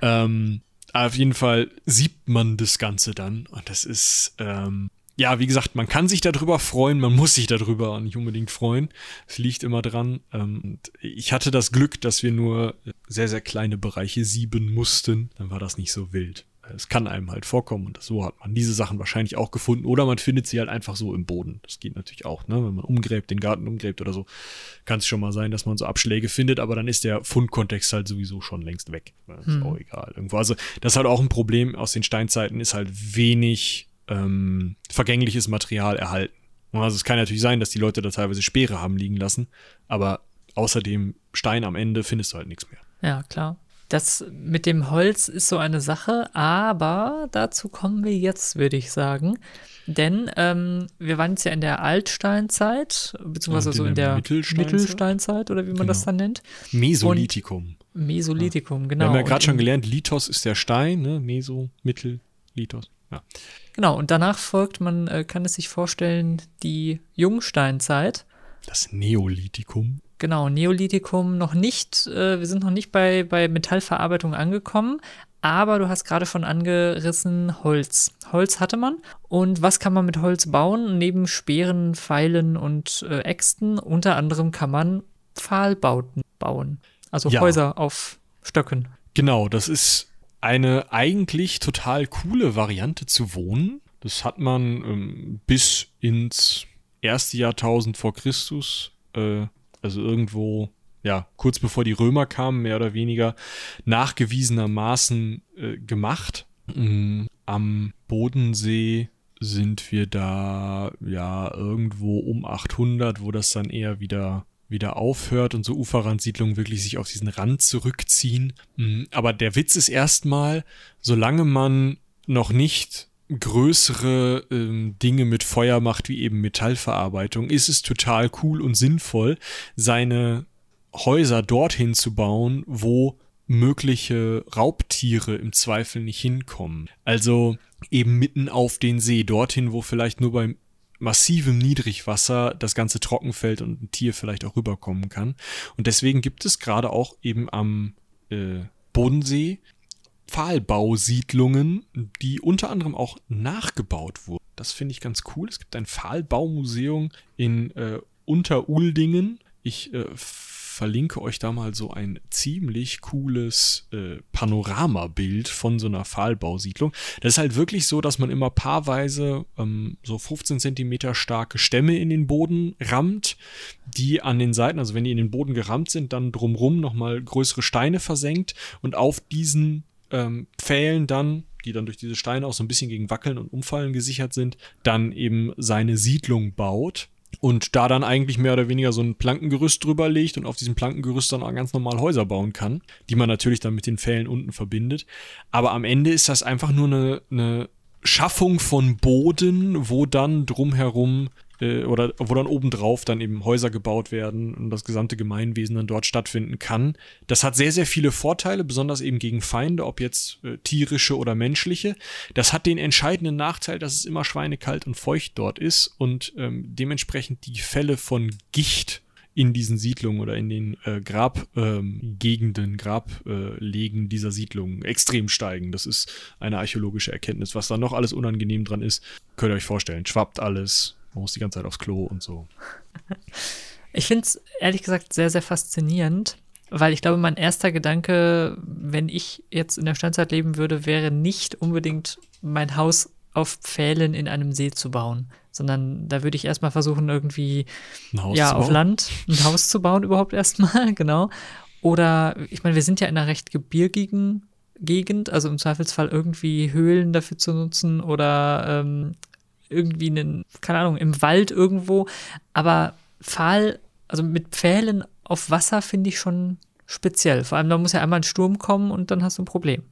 Ähm, auf jeden Fall sieht man das Ganze dann und das ist, ähm, ja, wie gesagt, man kann sich darüber freuen, man muss sich darüber nicht unbedingt freuen. Es liegt immer dran. Ähm, ich hatte das Glück, dass wir nur sehr, sehr kleine Bereiche sieben mussten. Dann war das nicht so wild. Es kann einem halt vorkommen und so hat man diese Sachen wahrscheinlich auch gefunden oder man findet sie halt einfach so im Boden. Das geht natürlich auch, ne? Wenn man umgräbt, den Garten umgräbt oder so, kann es schon mal sein, dass man so Abschläge findet, aber dann ist der Fundkontext halt sowieso schon längst weg. Das ist hm. auch egal. Irgendwo. Also, das ist halt auch ein Problem aus den Steinzeiten, ist halt wenig ähm, vergängliches Material erhalten. Also es kann natürlich sein, dass die Leute da teilweise Speere haben liegen lassen, aber außer dem Stein am Ende findest du halt nichts mehr. Ja, klar. Das mit dem Holz ist so eine Sache, aber dazu kommen wir jetzt, würde ich sagen. Denn ähm, wir waren jetzt ja in der Altsteinzeit, beziehungsweise so in der Mittelsteinzeit, Mittelsteinzeit oder wie man genau. das dann nennt. Mesolithikum. Und Mesolithikum, genau. Wir haben ja gerade schon gelernt, Lithos ist der Stein, ne? Meso, Mittel, Lithos. Ja. Genau, und danach folgt, man äh, kann es sich vorstellen, die Jungsteinzeit. Das Neolithikum. Genau, Neolithikum noch nicht, äh, wir sind noch nicht bei, bei Metallverarbeitung angekommen, aber du hast gerade schon angerissen Holz. Holz hatte man. Und was kann man mit Holz bauen? Neben Speeren, Pfeilen und äh, Äxten, unter anderem kann man Pfahlbauten bauen. Also ja. Häuser auf Stöcken. Genau, das ist eine eigentlich total coole Variante zu wohnen. Das hat man ähm, bis ins erste Jahrtausend vor Christus äh, also irgendwo, ja, kurz bevor die Römer kamen, mehr oder weniger, nachgewiesenermaßen äh, gemacht. Mhm. Am Bodensee sind wir da ja irgendwo um 800, wo das dann eher wieder wieder aufhört und so Uferrandsiedlungen wirklich sich auf diesen Rand zurückziehen. Mhm. Aber der Witz ist erstmal, solange man noch nicht größere ähm, Dinge mit Feuer macht, wie eben Metallverarbeitung, ist es total cool und sinnvoll, seine Häuser dorthin zu bauen, wo mögliche Raubtiere im Zweifel nicht hinkommen. Also eben mitten auf den See, dorthin, wo vielleicht nur beim massivem Niedrigwasser das ganze Trockenfeld und ein Tier vielleicht auch rüberkommen kann. Und deswegen gibt es gerade auch eben am äh, Bodensee Pfahlbausiedlungen, die unter anderem auch nachgebaut wurden. Das finde ich ganz cool. Es gibt ein Pfahlbaumuseum in äh, Unteruldingen. Ich äh, verlinke euch da mal so ein ziemlich cooles äh, Panoramabild von so einer Pfahlbausiedlung. Das ist halt wirklich so, dass man immer paarweise ähm, so 15 Zentimeter starke Stämme in den Boden rammt, die an den Seiten, also wenn die in den Boden gerammt sind, dann drumrum nochmal größere Steine versenkt und auf diesen ähm, Pfählen dann, die dann durch diese Steine auch so ein bisschen gegen Wackeln und Umfallen gesichert sind, dann eben seine Siedlung baut und da dann eigentlich mehr oder weniger so ein Plankengerüst drüber legt und auf diesem Plankengerüst dann auch ganz normal Häuser bauen kann, die man natürlich dann mit den Pfählen unten verbindet. Aber am Ende ist das einfach nur eine, eine Schaffung von Boden, wo dann drumherum äh, oder wo dann obendrauf dann eben Häuser gebaut werden und das gesamte Gemeinwesen dann dort stattfinden kann. Das hat sehr, sehr viele Vorteile, besonders eben gegen Feinde, ob jetzt äh, tierische oder menschliche. Das hat den entscheidenden Nachteil, dass es immer schweinekalt und feucht dort ist und ähm, dementsprechend die Fälle von Gicht in diesen Siedlungen oder in den äh, Grabgegenden, ähm, Grablegen dieser Siedlungen extrem steigen. Das ist eine archäologische Erkenntnis. Was da noch alles unangenehm dran ist, könnt ihr euch vorstellen. Schwappt alles, man muss die ganze Zeit aufs Klo und so. Ich finde es ehrlich gesagt sehr, sehr faszinierend, weil ich glaube, mein erster Gedanke, wenn ich jetzt in der Steinzeit leben würde, wäre nicht unbedingt mein Haus auf Pfählen in einem See zu bauen, sondern da würde ich erstmal versuchen, irgendwie ja, auf Land ein Haus zu bauen, überhaupt erstmal, genau. Oder ich meine, wir sind ja in einer recht gebirgigen Gegend, also im Zweifelsfall irgendwie Höhlen dafür zu nutzen oder ähm, irgendwie einen, keine Ahnung, im Wald irgendwo. Aber Pfahl, also mit Pfählen auf Wasser finde ich schon speziell. Vor allem, da muss ja einmal ein Sturm kommen und dann hast du ein Problem.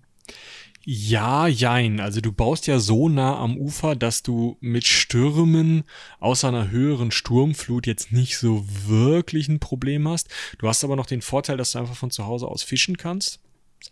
Ja, jein. Also du baust ja so nah am Ufer, dass du mit Stürmen außer einer höheren Sturmflut jetzt nicht so wirklich ein Problem hast. Du hast aber noch den Vorteil, dass du einfach von zu Hause aus fischen kannst.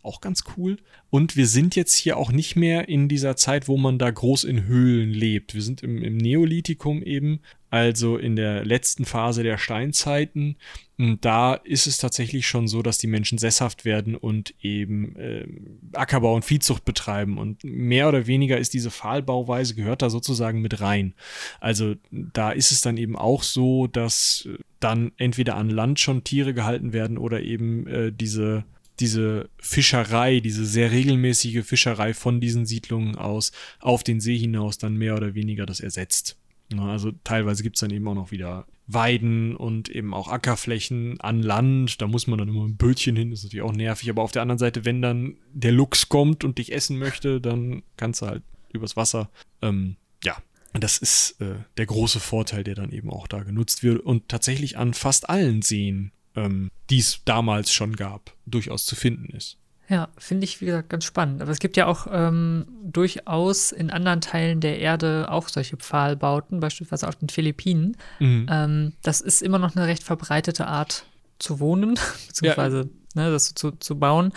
Auch ganz cool. Und wir sind jetzt hier auch nicht mehr in dieser Zeit, wo man da groß in Höhlen lebt. Wir sind im, im Neolithikum eben, also in der letzten Phase der Steinzeiten. Und da ist es tatsächlich schon so, dass die Menschen sesshaft werden und eben äh, Ackerbau und Viehzucht betreiben. Und mehr oder weniger ist diese Pfahlbauweise, gehört da sozusagen mit rein. Also da ist es dann eben auch so, dass dann entweder an Land schon Tiere gehalten werden oder eben äh, diese diese Fischerei, diese sehr regelmäßige Fischerei von diesen Siedlungen aus auf den See hinaus dann mehr oder weniger das ersetzt. Also teilweise gibt es dann eben auch noch wieder Weiden und eben auch Ackerflächen an Land. Da muss man dann immer ein Bötchen hin, das ist natürlich auch nervig. Aber auf der anderen Seite, wenn dann der Luchs kommt und dich essen möchte, dann kannst du halt übers Wasser. Ähm, ja, das ist äh, der große Vorteil, der dann eben auch da genutzt wird und tatsächlich an fast allen Seen ähm, die es damals schon gab, durchaus zu finden ist. Ja, finde ich, wie gesagt, ganz spannend. Aber es gibt ja auch ähm, durchaus in anderen Teilen der Erde auch solche Pfahlbauten, beispielsweise auf den Philippinen. Mhm. Ähm, das ist immer noch eine recht verbreitete Art zu wohnen, beziehungsweise ja. ne, das zu, zu bauen.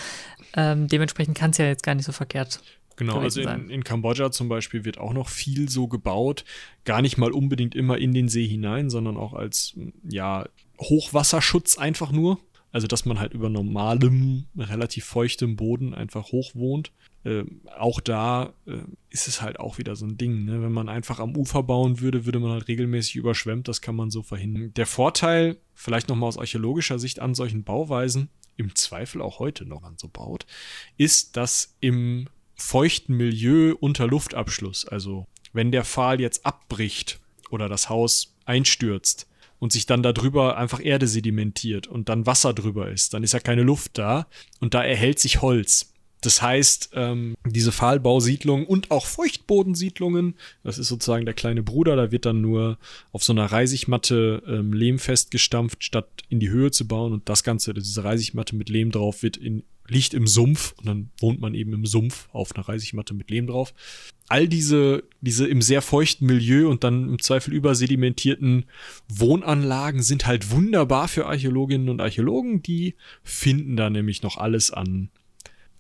Ähm, dementsprechend kann es ja jetzt gar nicht so verkehrt Genau, also in, in, Kambodscha zum Beispiel wird auch noch viel so gebaut. Gar nicht mal unbedingt immer in den See hinein, sondern auch als ja, Hochwasserschutz einfach nur. Also, dass man halt über normalem, relativ feuchtem Boden einfach hoch wohnt. Äh, auch da äh, ist es halt auch wieder so ein Ding. Ne? Wenn man einfach am Ufer bauen würde, würde man halt regelmäßig überschwemmt. Das kann man so verhindern. Der Vorteil, vielleicht nochmal aus archäologischer Sicht an solchen Bauweisen, im Zweifel auch heute noch an so baut, ist, dass im feuchten Milieu unter Luftabschluss, also wenn der Pfahl jetzt abbricht oder das Haus einstürzt, und sich dann darüber einfach Erde sedimentiert und dann Wasser drüber ist, dann ist ja keine Luft da und da erhält sich Holz. Das heißt, ähm, diese Pfahlbausiedlungen und auch Feuchtbodensiedlungen, das ist sozusagen der kleine Bruder, da wird dann nur auf so einer Reisigmatte ähm, Lehm festgestampft, statt in die Höhe zu bauen. Und das Ganze, diese Reisigmatte mit Lehm drauf, wird in, liegt im Sumpf und dann wohnt man eben im Sumpf auf einer Reisigmatte mit Lehm drauf. All diese, diese im sehr feuchten Milieu und dann im Zweifel übersedimentierten Wohnanlagen sind halt wunderbar für Archäologinnen und Archäologen. Die finden da nämlich noch alles an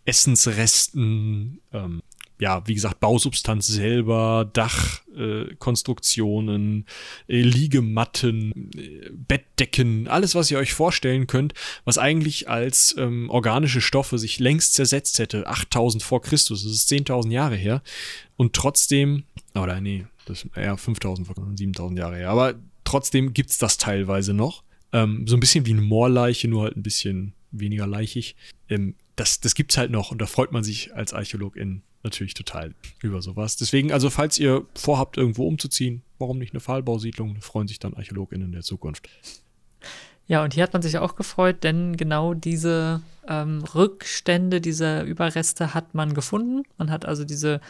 Essensresten, ähm, ja, wie gesagt, Bausubstanz selber, Dachkonstruktionen, äh, äh, Liegematten, äh, Bettdecken, alles, was ihr euch vorstellen könnt, was eigentlich als ähm, organische Stoffe sich längst zersetzt hätte. 8000 vor Christus, das ist 10.000 Jahre her. Und trotzdem, oder nee, das ist eher 5000 vor 7000 Jahre her. Aber trotzdem gibt's das teilweise noch. Ähm, so ein bisschen wie eine Moorleiche, nur halt ein bisschen weniger leichig. Ähm, das, das gibt's halt noch und da freut man sich als Archäologin natürlich total über sowas. Deswegen, also falls ihr vorhabt, irgendwo umzuziehen, warum nicht eine Pfahlbausiedlung? Da freuen sich dann ArchäologInnen in der Zukunft. Ja, und hier hat man sich auch gefreut, denn genau diese ähm, Rückstände, diese Überreste hat man gefunden. Man hat also diese,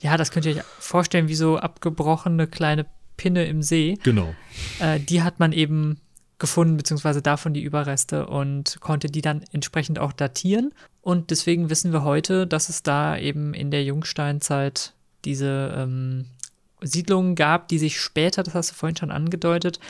ja, das könnt ihr euch vorstellen, wie so abgebrochene kleine Pinne im See. Genau. Äh, die hat man eben gefunden, beziehungsweise davon die Überreste und konnte die dann entsprechend auch datieren. Und deswegen wissen wir heute, dass es da eben in der Jungsteinzeit diese ähm, Siedlungen gab, die sich später, das hast du vorhin schon angedeutet,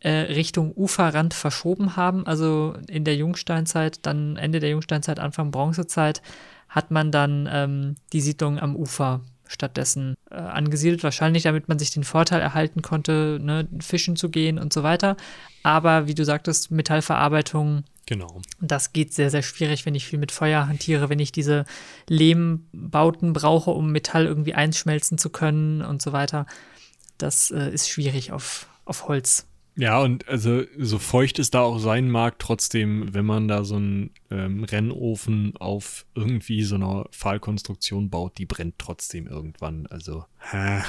äh, Richtung Uferrand verschoben haben. Also in der Jungsteinzeit, dann Ende der Jungsteinzeit, Anfang Bronzezeit, hat man dann ähm, die Siedlung am Ufer stattdessen äh, angesiedelt. Wahrscheinlich, damit man sich den Vorteil erhalten konnte, ne, fischen zu gehen und so weiter. Aber wie du sagtest, Metallverarbeitung. Genau. Das geht sehr, sehr schwierig, wenn ich viel mit Feuer hantiere, wenn ich diese Lehmbauten brauche, um Metall irgendwie einschmelzen zu können und so weiter. Das äh, ist schwierig auf, auf Holz Ja, und also so feucht es da auch sein mag, trotzdem, wenn man da so einen ähm, Rennofen auf irgendwie so einer Pfahlkonstruktion baut, die brennt trotzdem irgendwann. Also, hä,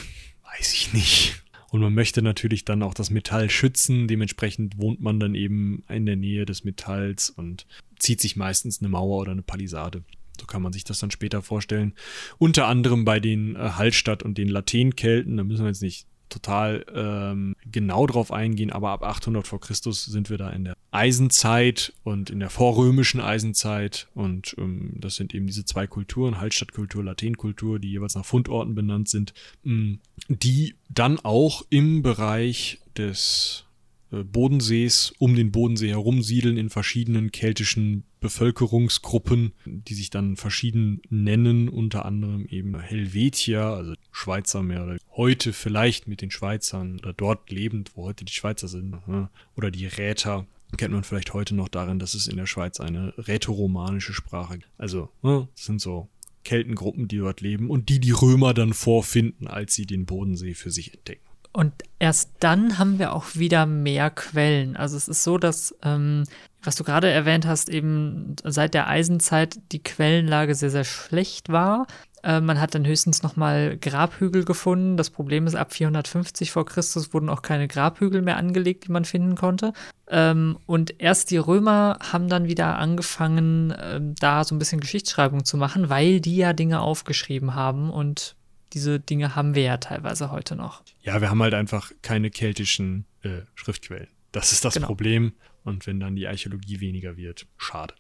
weiß ich nicht. Und man möchte natürlich dann auch das Metall schützen. Dementsprechend wohnt man dann eben in der Nähe des Metalls und zieht sich meistens eine Mauer oder eine Palisade. So kann man sich das dann später vorstellen. Unter anderem bei den äh, Hallstatt und den Lathenkelten. Da müssen wir jetzt nicht total ähm, genau drauf eingehen, aber ab 800 vor Christus sind wir da in der Eisenzeit und in der vorrömischen Eisenzeit und ähm, das sind eben diese zwei Kulturen, Hallstattkultur, Lathenkultur, die jeweils nach Fundorten benannt sind, ähm, die dann auch im Bereich des Bodensees um den Bodensee herum siedeln in verschiedenen keltischen Bevölkerungsgruppen, die sich dann verschieden nennen, unter anderem eben Helvetier, also Schweizer mehr oder heute vielleicht mit den Schweizern oder dort lebend, wo heute die Schweizer sind, ne? oder die Räter. Kennt man vielleicht heute noch darin, dass es in der Schweiz eine rätoromanische Sprache gibt. Also, ne, das sind so Keltengruppen, die dort leben und die die Römer dann vorfinden, als sie den Bodensee für sich entdecken. Und erst dann haben wir auch wieder mehr Quellen. Also es ist so, dass, ähm, was du gerade erwähnt hast, eben seit der Eisenzeit die Quellenlage sehr, sehr schlecht war. Äh, man hat dann höchstens nochmal Grabhügel gefunden. Das Problem ist, ab 450 vor Christus wurden auch keine Grabhügel mehr angelegt, die man finden konnte. Ähm, und erst die Römer haben dann wieder angefangen, äh, da so ein bisschen Geschichtsschreibung zu machen, weil die ja Dinge aufgeschrieben haben und diese Dinge haben wir ja teilweise heute noch. Ja, wir haben halt einfach keine keltischen äh, Schriftquellen. Das ist das genau. Problem. Und wenn dann die Archäologie weniger wird, schade.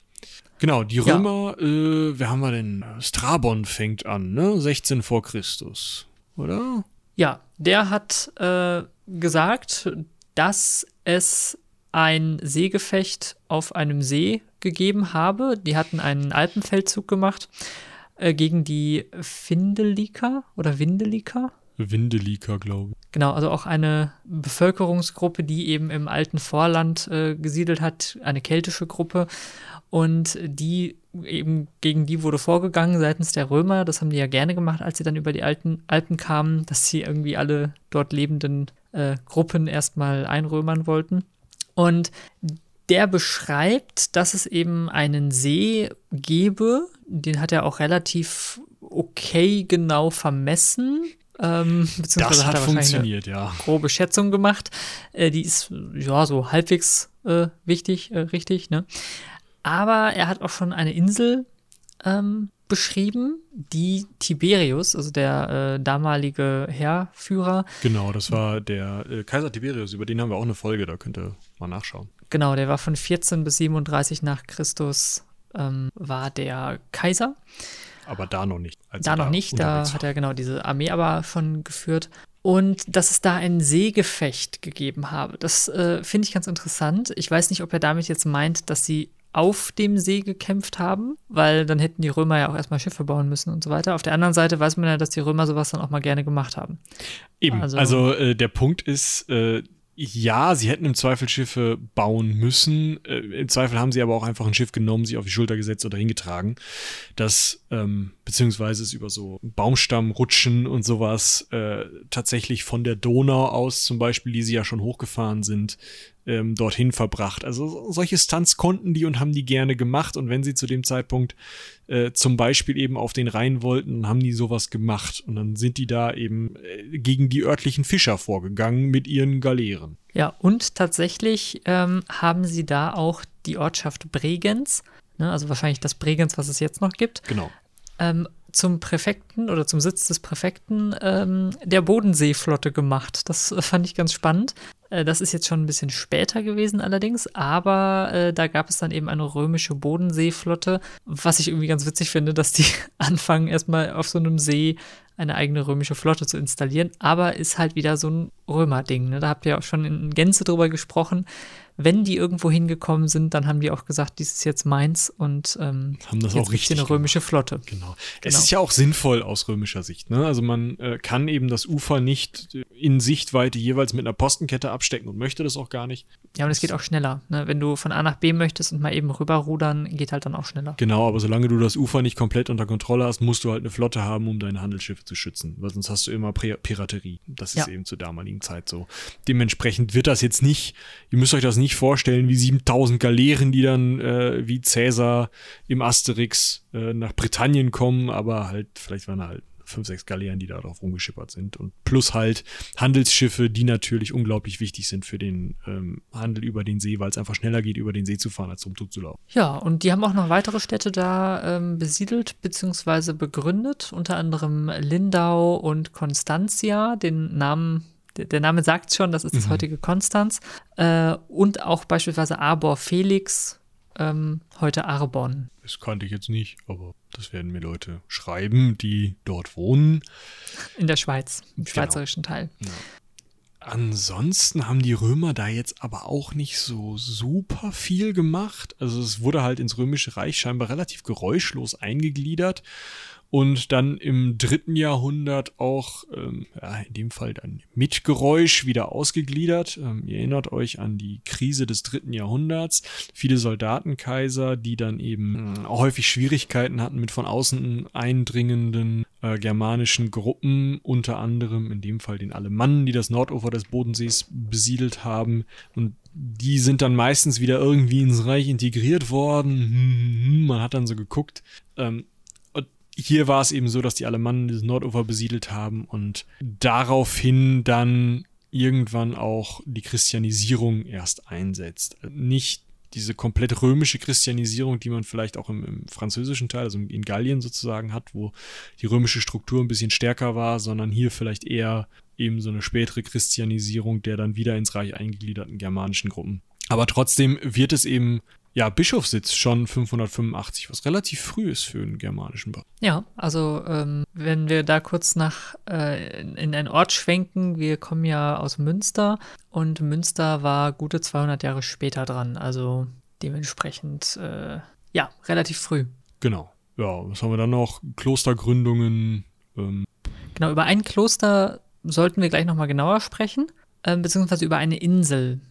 Genau, die Römer, ja. äh, wer haben wir denn? Strabon fängt an, ne? 16 vor Christus, oder? Ja, der hat äh, gesagt, dass es ein Seegefecht auf einem See gegeben habe. Die hatten einen Alpenfeldzug gemacht äh, gegen die Findeliker oder Windeliker. Windeliker, glaube ich. Genau, also auch eine Bevölkerungsgruppe, die eben im alten Vorland äh, gesiedelt hat, eine keltische Gruppe. Und die eben gegen die wurde vorgegangen seitens der Römer. Das haben die ja gerne gemacht, als sie dann über die alten Alpen kamen, dass sie irgendwie alle dort lebenden äh, Gruppen erstmal einrömern wollten. Und der beschreibt, dass es eben einen See gebe, den hat er auch relativ okay genau vermessen. Ähm, beziehungsweise das hat, hat er funktioniert, ja. Grobe Schätzung gemacht. Äh, die ist ja so halbwegs äh, wichtig, äh, richtig, ne? Aber er hat auch schon eine Insel ähm, beschrieben, die Tiberius, also der äh, damalige Heerführer. Genau, das war der äh, Kaiser Tiberius, über den haben wir auch eine Folge, da könnt ihr mal nachschauen. Genau, der war von 14 bis 37 nach Christus, ähm, war der Kaiser. Aber da noch nicht. Da noch da nicht, da hat er genau diese Armee aber schon geführt. Und dass es da ein Seegefecht gegeben habe. Das äh, finde ich ganz interessant. Ich weiß nicht, ob er damit jetzt meint, dass sie auf dem See gekämpft haben, weil dann hätten die Römer ja auch erstmal Schiffe bauen müssen und so weiter. Auf der anderen Seite weiß man ja, dass die Römer sowas dann auch mal gerne gemacht haben. Eben, also, also äh, der Punkt ist, äh, ja, sie hätten im Zweifel Schiffe bauen müssen. Äh, Im Zweifel haben sie aber auch einfach ein Schiff genommen, sich auf die Schulter gesetzt oder hingetragen. Das, ähm, beziehungsweise ist über so Baumstammrutschen und sowas äh, tatsächlich von der Donau aus zum Beispiel, die sie ja schon hochgefahren sind, ähm, dorthin verbracht. Also solche Stunts konnten die und haben die gerne gemacht. Und wenn sie zu dem Zeitpunkt äh, zum Beispiel eben auf den Rhein wollten, dann haben die sowas gemacht. Und dann sind die da eben äh, gegen die örtlichen Fischer vorgegangen mit ihren Galeeren. Ja, und tatsächlich ähm, haben sie da auch die Ortschaft Bregenz, ne, also wahrscheinlich das Bregenz, was es jetzt noch gibt. Genau. Ähm, zum Präfekten oder zum Sitz des Präfekten ähm, der Bodenseeflotte gemacht. Das äh, fand ich ganz spannend. Äh, das ist jetzt schon ein bisschen später gewesen allerdings, aber äh, da gab es dann eben eine römische Bodenseeflotte, was ich irgendwie ganz witzig finde, dass die anfangen, erstmal auf so einem See eine eigene römische Flotte zu installieren, aber ist halt wieder so ein Römer-Ding. Ne? Da habt ihr auch schon in Gänze drüber gesprochen. Wenn die irgendwo hingekommen sind, dann haben die auch gesagt, dies ist jetzt meins und ähm, haben das jetzt auch richtig. eine römische Flotte. Genau. Es ist ja auch sinnvoll aus römischer Sicht. Ne? Also man äh, kann eben das Ufer nicht in Sichtweite jeweils mit einer Postenkette abstecken und möchte das auch gar nicht. Ja, und es geht auch schneller. Ne? Wenn du von A nach B möchtest und mal eben rüberrudern, geht halt dann auch schneller. Genau, aber solange du das Ufer nicht komplett unter Kontrolle hast, musst du halt eine Flotte haben, um deine Handelsschiffe zu schützen. Weil sonst hast du immer Piraterie. Das ist ja. eben zur damaligen Zeit so. Dementsprechend wird das jetzt nicht, ihr müsst euch das nicht vorstellen, wie 7000 Galeeren, die dann äh, wie Cäsar im Asterix äh, nach Britannien kommen, aber halt, vielleicht waren halt fünf, sechs Galeeren, die da drauf rumgeschippert sind. Und plus halt Handelsschiffe, die natürlich unglaublich wichtig sind für den ähm, Handel über den See, weil es einfach schneller geht, über den See zu fahren, als zum Zug zu laufen. Ja, und die haben auch noch weitere Städte da ähm, besiedelt bzw. begründet, unter anderem Lindau und Constantia, den Namen der Name sagt schon, das ist das mhm. heutige Konstanz. Äh, und auch beispielsweise Arbor Felix, ähm, heute Arbon. Das kannte ich jetzt nicht, aber das werden mir Leute schreiben, die dort wohnen. In der Schweiz, im genau. schweizerischen Teil. Ja. Ansonsten haben die Römer da jetzt aber auch nicht so super viel gemacht. Also es wurde halt ins Römische Reich scheinbar relativ geräuschlos eingegliedert und dann im dritten Jahrhundert auch, ähm, ja, in dem Fall dann mit Geräusch wieder ausgegliedert. Ähm, ihr erinnert euch an die Krise des dritten Jahrhunderts. Viele Soldatenkaiser, die dann eben äh, häufig Schwierigkeiten hatten mit von außen eindringenden äh, germanischen Gruppen, unter anderem in dem Fall den Alemannen, die das Nordufer des Bodensees besiedelt haben. Und die sind dann meistens wieder irgendwie ins Reich integriert worden. Hm, hm, hm. Man hat dann so geguckt, ähm, hier war es eben so, dass die Alemannen das Nordufer besiedelt haben und daraufhin dann irgendwann auch die Christianisierung erst einsetzt. Nicht diese komplett römische Christianisierung, die man vielleicht auch im, im, französischen Teil, also in Gallien sozusagen hat, wo die römische Struktur ein bisschen stärker war, sondern hier vielleicht eher eben so eine spätere Christianisierung der dann wieder ins Reich eingegliederten germanischen Gruppen. Aber trotzdem wird es eben ja, Bischofssitz schon 585, was relativ früh ist für einen germanischen Bau. Ja, also ähm, wenn wir da kurz nach äh, in einen Ort schwenken, wir kommen ja aus Münster und Münster war gute 200 Jahre später dran, also dementsprechend äh, ja, relativ früh. Genau. Ja, was haben wir dann noch? Klostergründungen. Ähm. Genau, über ein Kloster sollten wir gleich nochmal genauer sprechen, äh, beziehungsweise über eine Insel.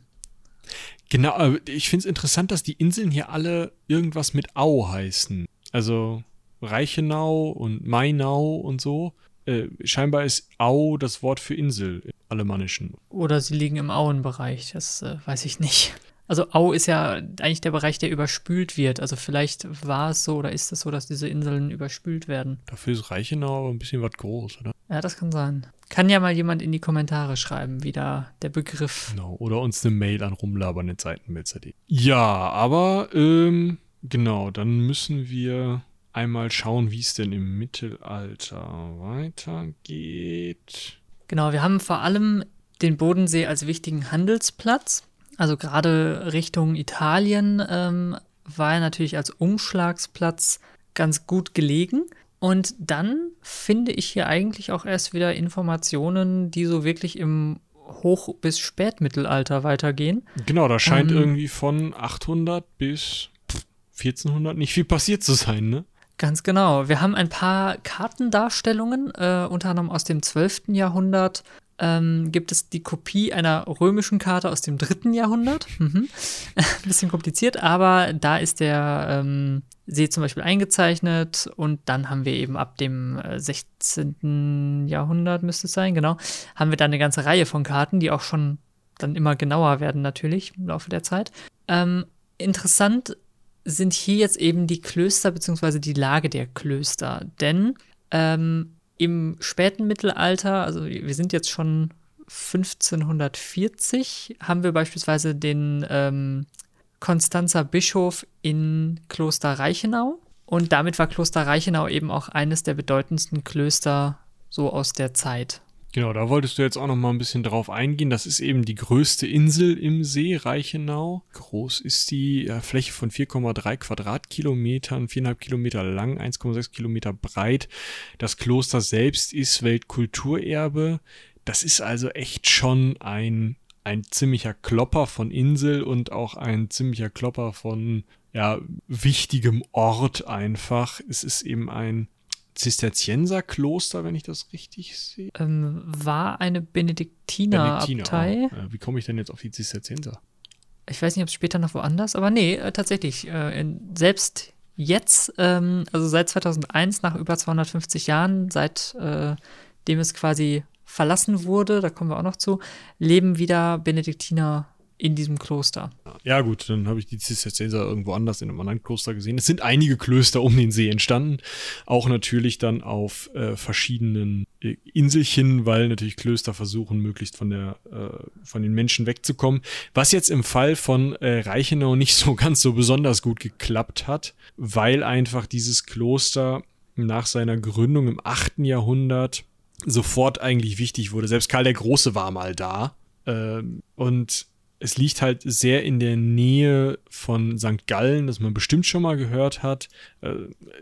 Genau, ich finde es interessant, dass die Inseln hier alle irgendwas mit Au heißen. Also Reichenau und Mainau und so. Äh, scheinbar ist Au das Wort für Insel im Alemannischen. Oder sie liegen im Auenbereich, das äh, weiß ich nicht. Also Au ist ja eigentlich der Bereich, der überspült wird. Also vielleicht war es so oder ist es so, dass diese Inseln überspült werden. Dafür ist Reichenau aber ein bisschen was groß, oder? Ja, das kann sein. Kann ja mal jemand in die Kommentare schreiben, wie da der Begriff. Genau, oder uns eine Mail an rumlabern.seitenmelzer.de. Ja, aber ähm, genau, dann müssen wir einmal schauen, wie es denn im Mittelalter weitergeht. Genau, wir haben vor allem den Bodensee als wichtigen Handelsplatz also gerade Richtung Italien ähm, war er natürlich als Umschlagsplatz ganz gut gelegen. Und dann finde ich hier eigentlich auch erst wieder Informationen, die so wirklich im Hoch- bis Spätmittelalter weitergehen. Genau, da scheint ähm, irgendwie von 800 bis 1400 nicht viel passiert zu sein, ne? Ganz genau. Wir haben ein paar Kartendarstellungen, äh, unter anderem aus dem 12. Jahrhundert, ähm, gibt es die Kopie einer römischen Karte aus dem dritten Jahrhundert. Mhm. Ein bisschen kompliziert, aber da ist der ähm, See zum Beispiel eingezeichnet und dann haben wir eben ab dem 16. Äh, Jahrhundert, müsste es sein, genau, haben wir dann eine ganze Reihe von Karten, die auch schon dann immer genauer werden natürlich im Laufe der Zeit. Ähm, interessant sind hier jetzt eben die Klöster bzw. die Lage der Klöster, denn ähm, im späten Mittelalter, also wir sind jetzt schon 1540, haben wir beispielsweise den ähm, Konstanzer Bischof in Kloster Reichenau. Und damit war Kloster Reichenau eben auch eines der bedeutendsten Klöster so aus der Zeit. Genau, da wolltest du jetzt auch noch mal ein bisschen drauf eingehen. Das ist eben die größte Insel im See, Reichenau. Groß ist die äh, Fläche von 4,3 Quadratkilometern, 4,5 Kilometer lang, 1,6 Kilometer breit. Das Kloster selbst ist Weltkulturerbe. Das ist also echt schon ein ein ziemlicher Klopper von Insel und auch ein ziemlicher Klopper von ja, wichtigem Ort einfach. Es ist eben ein Zisterzienserkloster, wenn ich das richtig sehe. Ähm, war eine Benediktinerabtei. Benediktiner. Wie komme ich denn jetzt auf die Zisterzienser? Ich weiß nicht, ob es später noch woanders, aber nee, äh, tatsächlich. Äh, in, selbst jetzt, ähm, also seit 2001, nach über 250 Jahren, seitdem äh, es quasi verlassen wurde, da kommen wir auch noch zu, leben wieder Benediktiner in diesem Kloster. Ja, gut, dann habe ich die Zisterzienser irgendwo anders in einem anderen Kloster gesehen. Es sind einige Klöster um den See entstanden, auch natürlich dann auf äh, verschiedenen äh, Inselchen, weil natürlich Klöster versuchen, möglichst von der äh, von den Menschen wegzukommen. Was jetzt im Fall von äh, Reichenau nicht so ganz so besonders gut geklappt hat, weil einfach dieses Kloster nach seiner Gründung im 8. Jahrhundert sofort eigentlich wichtig wurde. Selbst Karl der Große war mal da. Ähm, und es liegt halt sehr in der Nähe von St. Gallen, das man bestimmt schon mal gehört hat. Äh,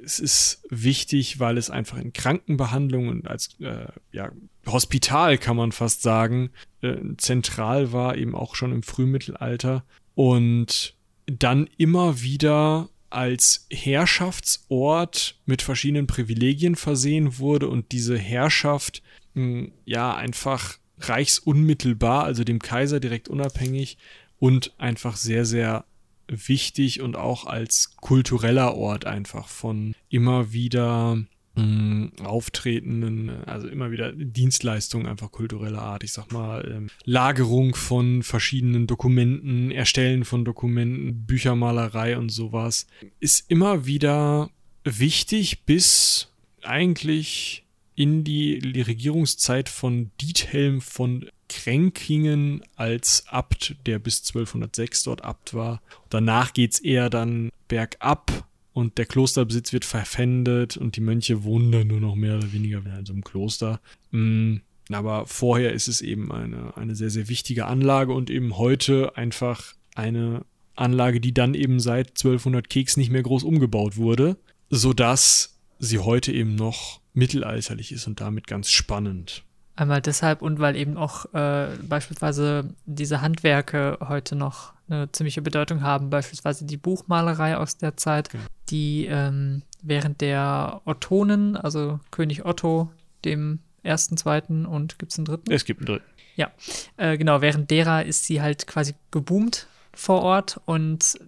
es ist wichtig, weil es einfach in Krankenbehandlung und als äh, ja, Hospital kann man fast sagen, äh, zentral war, eben auch schon im Frühmittelalter. Und dann immer wieder als Herrschaftsort mit verschiedenen Privilegien versehen wurde und diese Herrschaft mh, ja einfach reichsunmittelbar, also dem Kaiser direkt unabhängig und einfach sehr, sehr wichtig und auch als kultureller Ort einfach von immer wieder mm, auftretenden, also immer wieder Dienstleistungen einfach kultureller Art. Ich sag mal, ähm, Lagerung von verschiedenen Dokumenten, Erstellen von Dokumenten, Büchermalerei und sowas ist immer wieder wichtig bis eigentlich in die Regierungszeit von Diethelm von Kränkingen als Abt, der bis 1206 dort Abt war. Danach geht es eher dann bergab und der Klosterbesitz wird verpfändet und die Mönche wohnen dann nur noch mehr oder weniger in so einem Kloster. Mm, aber vorher ist es eben eine, eine sehr, sehr wichtige Anlage und eben heute einfach eine Anlage, die dann eben seit 1200 Keks nicht mehr groß umgebaut wurde, sodass sie heute eben noch mittelalterlich ist und damit ganz spannend. Einmal deshalb und weil eben auch äh, beispielsweise diese Handwerke heute noch eine ziemliche Bedeutung haben, beispielsweise die Buchmalerei aus der Zeit, okay. Genau. die ähm, während der Ottonen, also König Otto, dem ersten, zweiten und gibt es einen dritten? Es gibt einen dritten. Ja, äh, genau, während derer ist sie halt quasi geboomt vor Ort und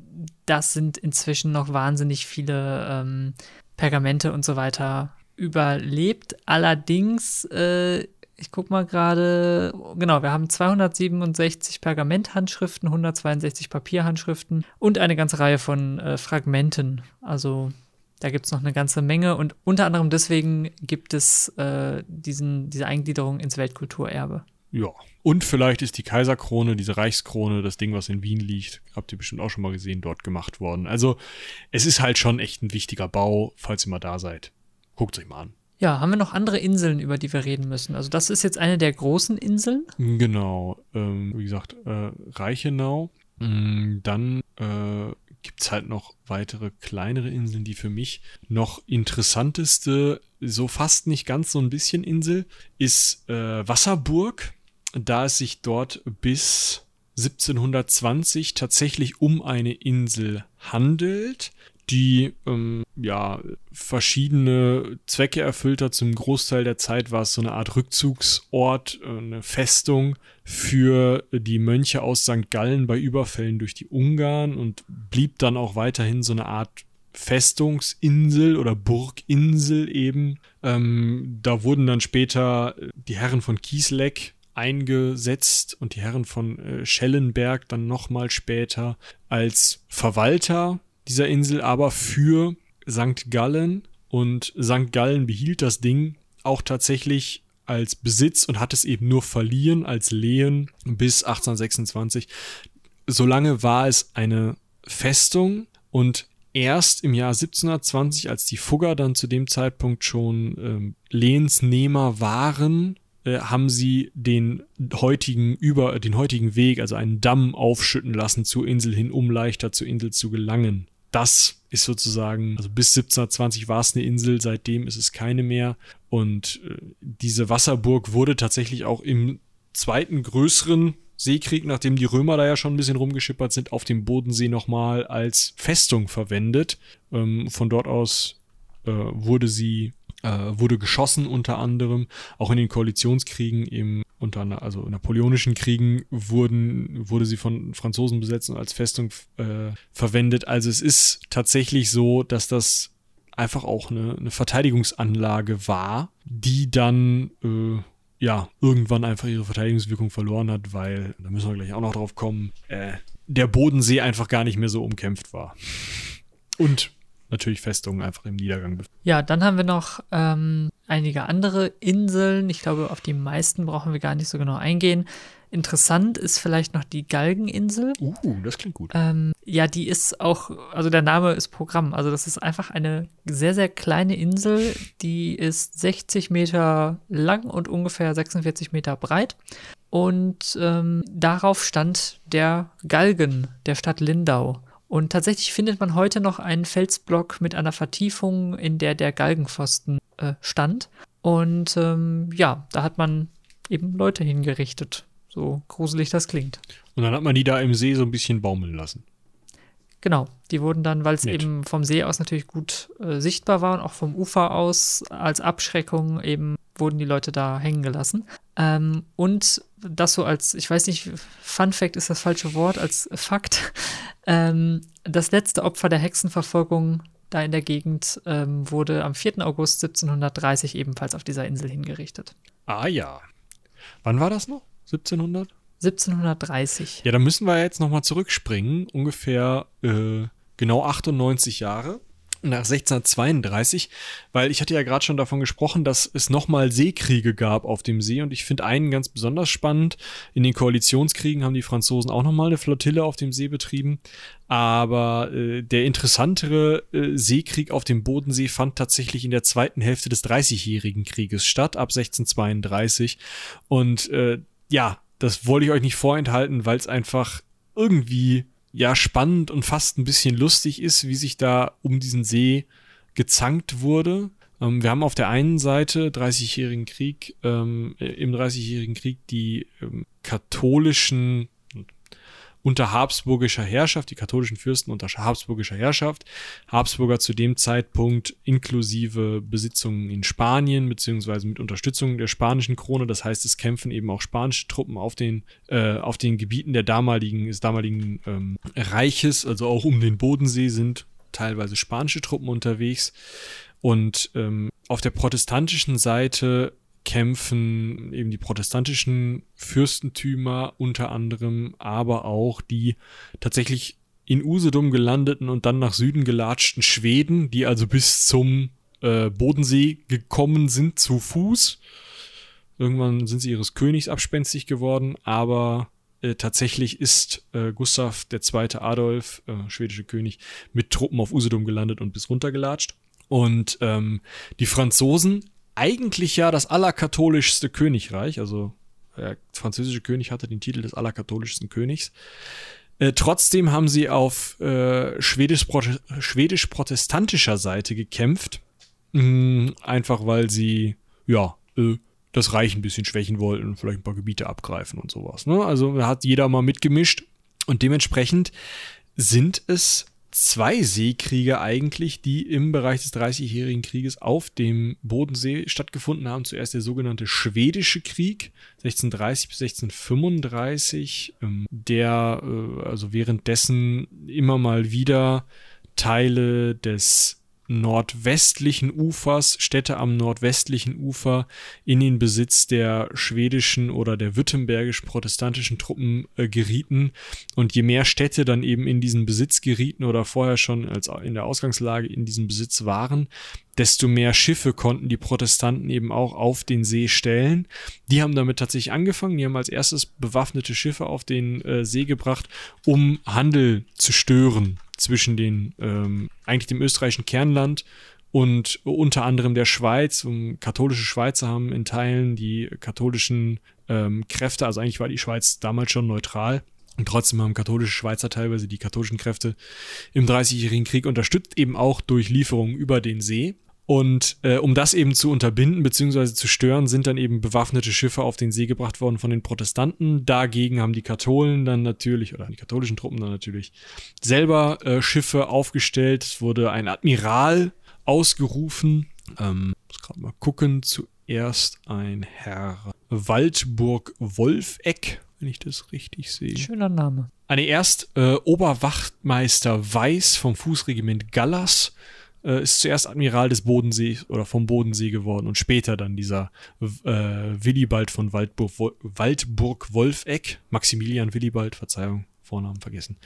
das sind inzwischen noch wahnsinnig viele ähm, Pergamente und so weiter überlebt. Allerdings, äh, ich guck mal gerade, genau, wir haben 267 Pergamenthandschriften, 162 Papierhandschriften und eine ganze Reihe von äh, Fragmenten. Also da gibt es noch eine ganze Menge und unter anderem deswegen gibt es äh, diesen, diese Eingliederung ins Weltkulturerbe. Ja, und vielleicht ist die Kaiserkrone, diese Reichskrone, das Ding, was in Wien liegt, habt ihr bestimmt auch schon mal gesehen, dort gemacht worden. Also es ist halt schon echt ein wichtiger Bau, falls ihr mal da seid. Guckt euch mal an. Ja, haben wir noch andere Inseln, über die wir reden müssen? Also das ist jetzt eine der großen Inseln. Genau. Ähm, wie gesagt, äh, Reichenau. Mm, dann äh, gibt es halt noch weitere kleinere Inseln, die für mich noch interessanteste, so fast nicht ganz so ein bisschen Insel, ist äh, Wasserburg. Da es sich dort bis 1720 tatsächlich um eine Insel handelt, die ähm, ja verschiedene Zwecke erfüllt hat. Zum Großteil der Zeit war es so eine Art Rückzugsort, äh, eine Festung für die Mönche aus St. Gallen bei Überfällen durch die Ungarn und blieb dann auch weiterhin so eine Art Festungsinsel oder Burginsel eben. Ähm, da wurden dann später die Herren von Kiesleck eingesetzt und die Herren von äh, Schellenberg dann nochmal später als Verwalter dieser Insel aber für St. Gallen und St. Gallen behielt das Ding auch tatsächlich als Besitz und hat es eben nur verliehen als Lehen bis 1826. Solange war es eine Festung und erst im Jahr 1720, als die Fugger dann zu dem Zeitpunkt schon ähm, Lehensnehmer waren, äh, haben sie den heutigen über den heutigen Weg, also einen Damm aufschütten lassen zur Insel hin, um leichter zur Insel zu gelangen das ist sozusagen, also bis 1720 war es eine Insel, seitdem ist es keine mehr. Und äh, diese Wasserburg wurde tatsächlich auch im zweiten größeren Seekrieg, nachdem die Römer da ja schon ein bisschen rumgeschippert sind, auf dem Bodensee nochmal als Festung verwendet. Ähm, von dort aus äh, wurde sie, äh, wurde geschossen unter anderem. Auch in den Koalitionskriegen im unter also napoleonischen Kriegen wurden, wurde sie von Franzosen besetzt und als Festung äh, verwendet. Also es ist tatsächlich so, dass das einfach auch eine, eine Verteidigungsanlage war, die dann äh, ja irgendwann einfach ihre Verteidigungswirkung verloren hat, weil, da müssen wir gleich auch noch drauf kommen, äh, der Bodensee einfach gar nicht mehr so umkämpft war. Und natürlich Festungen einfach im Niedergang befinden. Ja, dann haben wir noch ähm, einige andere Inseln. Ich glaube, auf die meisten brauchen wir gar nicht so genau eingehen. Interessant ist vielleicht noch die Galgeninsel. Uh, das klingt gut. Ähm, ja, die ist auch, also der Name ist Programm. Also das ist einfach eine sehr, sehr kleine Insel. Die ist 60 Meter lang und ungefähr 46 Meter breit. Und ähm, darauf stand der Galgen der Stadt Lindau. Und tatsächlich findet man heute noch einen Felsblock mit einer Vertiefung, in der der Galgenpfosten äh, stand. Und ähm, ja, da hat man eben Leute hingerichtet. So gruselig das klingt. Und dann hat man die da im See so ein bisschen baumeln lassen. Genau, die wurden dann, weil es eben vom See aus natürlich gut äh, sichtbar war und auch vom Ufer aus als Abschreckung eben wurden die Leute da hängen gelassen. Ähm, und das so als, ich weiß nicht, Fun Fact ist das falsche Wort, als Fakt. Ähm, das letzte Opfer der Hexenverfolgung da in der Gegend ähm, wurde am 4. August 1730 ebenfalls auf dieser Insel hingerichtet. Ah ja. Wann war das noch? 1700? 1730. Ja, da müssen wir jetzt nochmal zurückspringen. Ungefähr äh, genau 98 Jahre nach 1632, weil ich hatte ja gerade schon davon gesprochen, dass es nochmal Seekriege gab auf dem See. Und ich finde einen ganz besonders spannend. In den Koalitionskriegen haben die Franzosen auch nochmal eine Flottille auf dem See betrieben, aber äh, der interessantere äh, Seekrieg auf dem Bodensee fand tatsächlich in der zweiten Hälfte des Dreißigjährigen Krieges statt, ab 1632 und äh, ja, das wollte ich euch nicht vorenthalten, weil es einfach irgendwie ja spannend und fast ein bisschen lustig ist, wie sich da um diesen See gezankt wurde. Ähm, wir haben auf der einen Seite 30-jährigen Krieg, ähm, im 30-jährigen Krieg die ähm, katholischen unter habsburgischer Herrschaft, die katholischen Fürsten unter habsburgischer Herrschaft. Habsburger zu dem Zeitpunkt inklusive Besitzungen in Spanien, beziehungsweise mit Unterstützung der spanischen Krone. Das heißt, es kämpfen eben auch spanische Truppen auf den, äh, auf den Gebieten der damaligen, des damaligen ähm, Reiches, also auch um den Bodensee sind teilweise spanische Truppen unterwegs. Und ähm, auf der protestantischen Seite kämpfen eben die protestantischen Fürstentümer unter anderem, aber auch die tatsächlich in Usedom gelandeten und dann nach Süden gelatschten Schweden, die also bis zum äh, Bodensee gekommen sind zu Fuß. Irgendwann sind sie ihres Königs abspenstig geworden, aber äh, tatsächlich ist äh, Gustav II. Adolf, äh, schwedische König, mit Truppen auf Usedom gelandet und bis runtergelatscht. Und ähm, die Franzosen eigentlich ja das allerkatholischste Königreich, also der französische König hatte den Titel des allerkatholischsten Königs. Äh, trotzdem haben sie auf äh, schwedisch-protestantischer Seite gekämpft. Mh, einfach weil sie, ja, äh, das Reich ein bisschen schwächen wollten und vielleicht ein paar Gebiete abgreifen und sowas. Ne? Also hat jeder mal mitgemischt und dementsprechend sind es zwei Seekriege eigentlich, die im Bereich des Dreißigjährigen Krieges auf dem Bodensee stattgefunden haben. Zuerst der sogenannte Schwedische Krieg 1630 bis 1635, ähm, der äh, also währenddessen immer mal wieder Teile des nordwestlichen Ufers, Städte am nordwestlichen Ufer in den Besitz der schwedischen oder der württembergisch-protestantischen Truppen äh, gerieten. Und je mehr Städte dann eben in diesen Besitz gerieten oder vorher schon als in der Ausgangslage in diesem Besitz waren, desto mehr Schiffe konnten die Protestanten eben auch auf den See stellen. Die haben damit tatsächlich angefangen. Die haben als erstes bewaffnete Schiffe auf den äh, See gebracht, um Handel zu stören zwischen den ähm, eigentlich dem österreichischen Kernland und unter anderem der Schweiz. Um, katholische Schweizer haben in Teilen die katholischen ähm, Kräfte, also eigentlich war die Schweiz damals schon neutral. Und trotzdem haben katholische Schweizer teilweise die katholischen Kräfte im Dreißigjährigen Krieg unterstützt, eben auch durch Lieferungen über den See. Und äh, um das eben zu unterbinden bzw. zu stören, sind dann eben bewaffnete Schiffe auf den See gebracht worden von den Protestanten. Dagegen haben die Katholen dann natürlich, oder die katholischen Truppen dann natürlich, selber äh, Schiffe aufgestellt. Es wurde ein Admiral ausgerufen. Ähm, muss gerade mal gucken. Zuerst ein Herr Waldburg Wolfeck, wenn ich das richtig sehe. Schöner Name. Eine erst äh, Oberwachtmeister Weiß vom Fußregiment Gallas äh, ist zuerst Admiral des Bodensees oder vom Bodensee geworden und später dann dieser äh, Willibald von Waldburg, Waldburg Wolfeck, Maximilian Willibald, Verzeihung, Vornamen vergessen.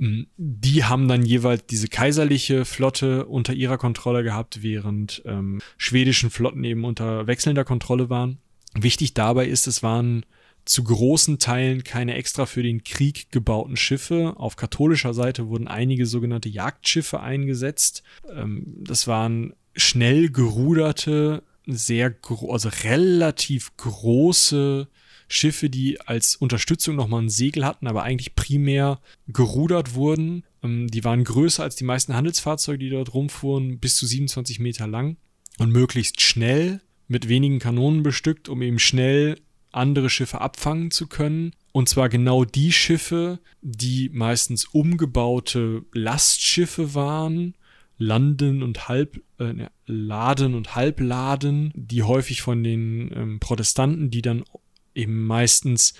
Ähm, die haben dann jeweils diese kaiserliche Flotte unter ihrer Kontrolle gehabt, während ähm, schwedischen Flotten eben unter wechselnder Kontrolle waren. Wichtig dabei ist, es waren zu großen Teilen keine extra für den Krieg gebauten Schiffe. Auf katholischer Seite wurden einige sogenannte Jagdschiffe eingesetzt. Ähm, das waren schnell geruderte, sehr, also relativ große Schiffe, die als Unterstützung nochmal ein Segel hatten, aber eigentlich primär gerudert wurden. Ähm, die waren größer als die meisten Handelsfahrzeuge, die dort rumfuhren, bis zu 27 Meter lang und möglichst schnell mit wenigen Kanonen bestückt, um eben schnell andere Schiffe abfangen zu können. Und zwar genau die Schiffe, die meistens umgebaute Lastschiffe waren, Landen und Halb, äh, ne, Laden und Halbladen, die häufig von den ähm, Protestanten, die dann eben meistens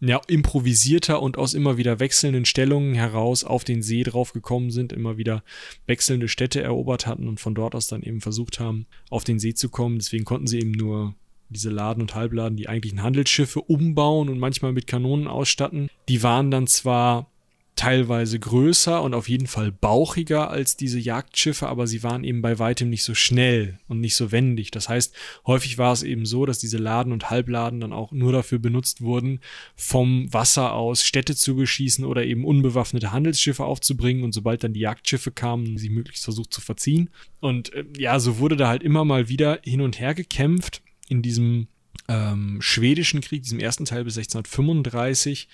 ja, improvisierter und aus immer wieder wechselnden Stellungen heraus auf den See draufgekommen sind, immer wieder wechselnde Städte erobert hatten und von dort aus dann eben versucht haben, auf den See zu kommen. Deswegen konnten sie eben nur diese Laden und Halbladen, die eigentlichen Handelsschiffe umbauen und manchmal mit Kanonen ausstatten. Die waren dann zwar teilweise größer und auf jeden Fall bauchiger als diese Jagdschiffe, aber sie waren eben bei weitem nicht so schnell und nicht so wendig. Das heißt, häufig war es eben so, dass diese Laden und Halbladen dann auch nur dafür benutzt wurden, vom Wasser aus Städte zu beschießen oder eben unbewaffnete Handelsschiffe aufzubringen und sobald dann die Jagdschiffe kamen, sie möglichst versucht zu verziehen. Und äh, ja, so wurde da halt immer mal wieder hin und her gekämpft in diesem ähm, schwedischen Krieg, diesem ersten Teil bis 1635,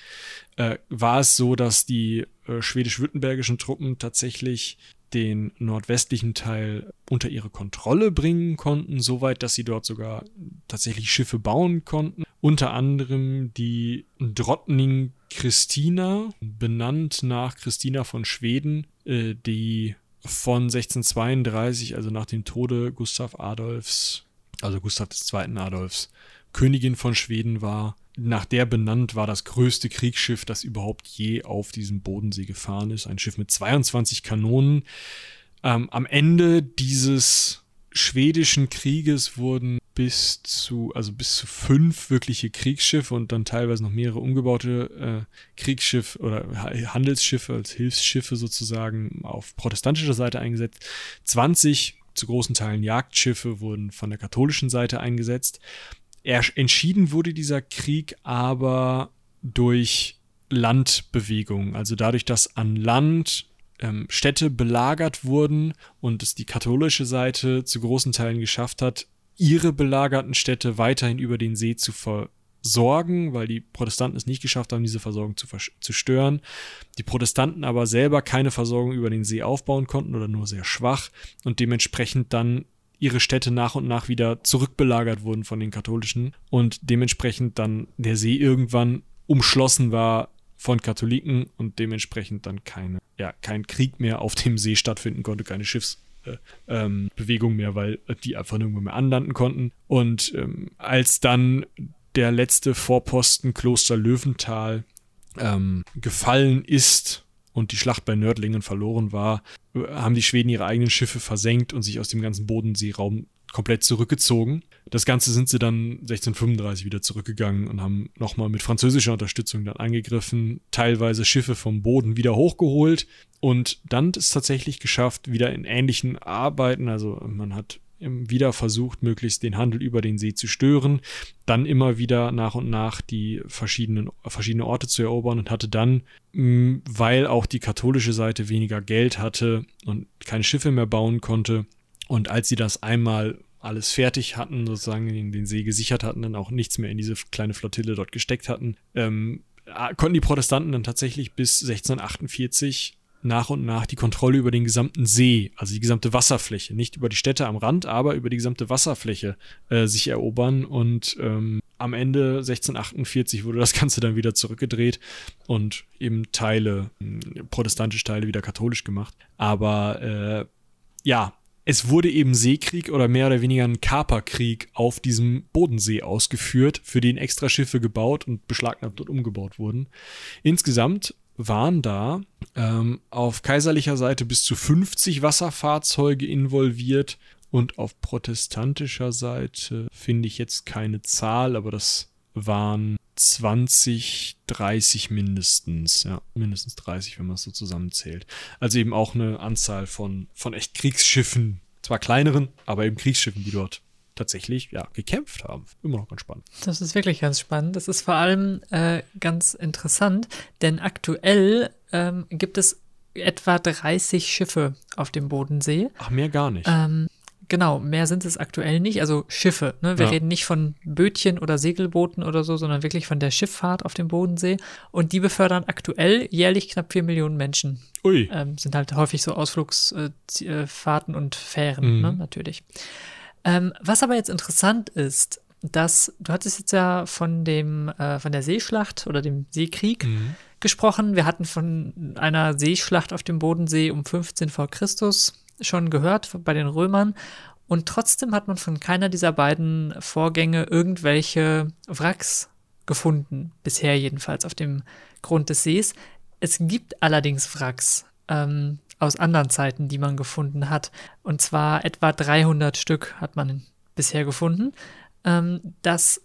äh, war es so, dass die äh, schwedisch-württembergischen Truppen tatsächlich den nordwestlichen Teil unter ihre Kontrolle bringen konnten, soweit, dass sie dort sogar tatsächlich Schiffe bauen konnten. Unter anderem die Drottning Christina, benannt nach Christina von Schweden, äh, die von 1632, also nach dem Tode Gustav Adolfs also Gustav II. Adolfs, Königin von Schweden war. Nach der benannt war das größte Kriegsschiff, das überhaupt je auf diesem Bodensee gefahren ist. Ein Schiff mit 22 Kanonen. Ähm, am Ende dieses schwedischen Krieges wurden bis zu, also bis zu fünf wirkliche Kriegsschiffe und dann teilweise noch mehrere umgebaute äh, Kriegsschiffe oder Handelsschiffe als Hilfsschiffe sozusagen auf protestantischer Seite eingesetzt. 20 zu großen Teilen Jagdschiffe wurden von der katholischen Seite eingesetzt. Er, entschieden wurde dieser Krieg aber durch Landbewegungen, also dadurch, dass an Land ähm, Städte belagert wurden und es die katholische Seite zu großen Teilen geschafft hat, ihre belagerten Städte weiterhin über den See zu ver sorgen, weil die Protestanten es nicht geschafft haben, diese Versorgung zu, zu stören. Die Protestanten aber selber keine Versorgung über den See aufbauen konnten oder nur sehr schwach und dementsprechend dann ihre Städte nach und nach wieder zurückbelagert wurden von den Katholischen und dementsprechend dann der See irgendwann umschlossen war von Katholiken und dementsprechend dann keine, ja, kein Krieg mehr auf dem See stattfinden konnte, keine Schiffs, äh, ähm, Bewegung mehr, weil die einfach nirgendwo mehr anlanden konnten. Und ähm, als dann der letzte Vorposten Kloster Löwenthal ähm, gefallen ist und die Schlacht bei Nördlingen verloren war, haben die Schweden ihre eigenen Schiffe versenkt und sich aus dem ganzen Bodenseeraum komplett zurückgezogen. Das Ganze sind sie dann 1635 wieder zurückgegangen und haben nochmal mit französischer Unterstützung dann angegriffen, teilweise Schiffe vom Boden wieder hochgeholt und dann ist tatsächlich geschafft, wieder in ähnlichen Arbeiten, also man hat wieder versucht, möglichst den Handel über den See zu stören, dann immer wieder nach und nach die verschiedenen verschiedene Orte zu erobern und hatte dann, mm, weil auch die katholische Seite weniger Geld hatte und keine Schiffe mehr bauen konnte und als sie das einmal alles fertig hatten, sozusagen in den See gesichert hatten, dann auch nichts mehr in diese kleine Flottille dort gesteckt hatten, ähm, konnten die Protestanten dann tatsächlich bis 1648 nach und nach die Kontrolle über den gesamten See, also die gesamte Wasserfläche, nicht über die Städte am Rand, aber über die gesamte Wasserfläche äh, sich erobern. Und ähm, am Ende 1648 wurde das Ganze dann wieder zurückgedreht und eben Teile, äh, protestantische Teile wieder katholisch gemacht. Aber äh, ja, es wurde eben Seekrieg oder mehr oder weniger ein Kaperkrieg auf diesem Bodensee ausgeführt, für den extra Schiffe gebaut und beschlagnahmt und umgebaut wurden. Insgesamt waren da ähm, auf kaiserlicher Seite bis zu 50 Wasserfahrzeuge involviert und auf protestantischer Seite finde ich jetzt keine Zahl, aber das waren 20, 30 mindestens, ja, mindestens 30, wenn man es so zusammenzählt. Also eben auch eine Anzahl von, von echt Kriegsschiffen, zwar kleineren, aber eben Kriegsschiffen, die dort tatsächlich ja, gekämpft haben. Immer noch ganz spannend. Das ist wirklich ganz spannend. Das ist vor allem äh, ganz interessant, denn aktuell ähm, gibt es etwa 30 Schiffe auf dem Bodensee. Ach, mehr gar nicht. Ähm, genau, mehr sind es aktuell nicht. Also Schiffe. Ne? Wir ja. reden nicht von Bötchen oder Segelbooten oder so, sondern wirklich von der Schifffahrt auf dem Bodensee. Und die befördern aktuell jährlich knapp 4 Millionen Menschen. Ui. Ähm, sind halt häufig so Ausflugsfahrten äh, und Fähren, mhm. ne? natürlich. Ähm, was aber jetzt interessant ist, dass du hattest jetzt ja von dem äh, von der Seeschlacht oder dem Seekrieg mhm. gesprochen. Wir hatten von einer Seeschlacht auf dem Bodensee um 15 vor Christus schon gehört bei den Römern. Und trotzdem hat man von keiner dieser beiden Vorgänge irgendwelche Wracks gefunden, bisher jedenfalls auf dem Grund des Sees. Es gibt allerdings Wracks. Ähm, aus anderen Zeiten, die man gefunden hat. Und zwar etwa 300 Stück hat man bisher gefunden. Ähm, das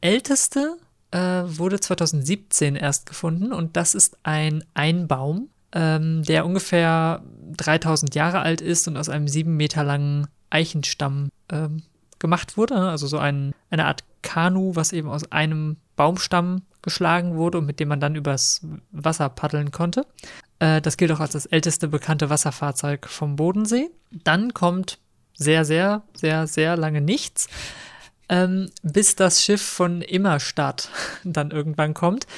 älteste äh, wurde 2017 erst gefunden und das ist ein Einbaum, ähm, der ungefähr 3000 Jahre alt ist und aus einem sieben Meter langen Eichenstamm ähm, gemacht wurde. Also so ein, eine Art Kanu, was eben aus einem Baumstamm geschlagen wurde und mit dem man dann übers Wasser paddeln konnte. Äh, das gilt auch als das älteste bekannte Wasserfahrzeug vom Bodensee. Dann kommt sehr, sehr, sehr, sehr lange nichts, ähm, bis das Schiff von Immerstadt dann irgendwann kommt.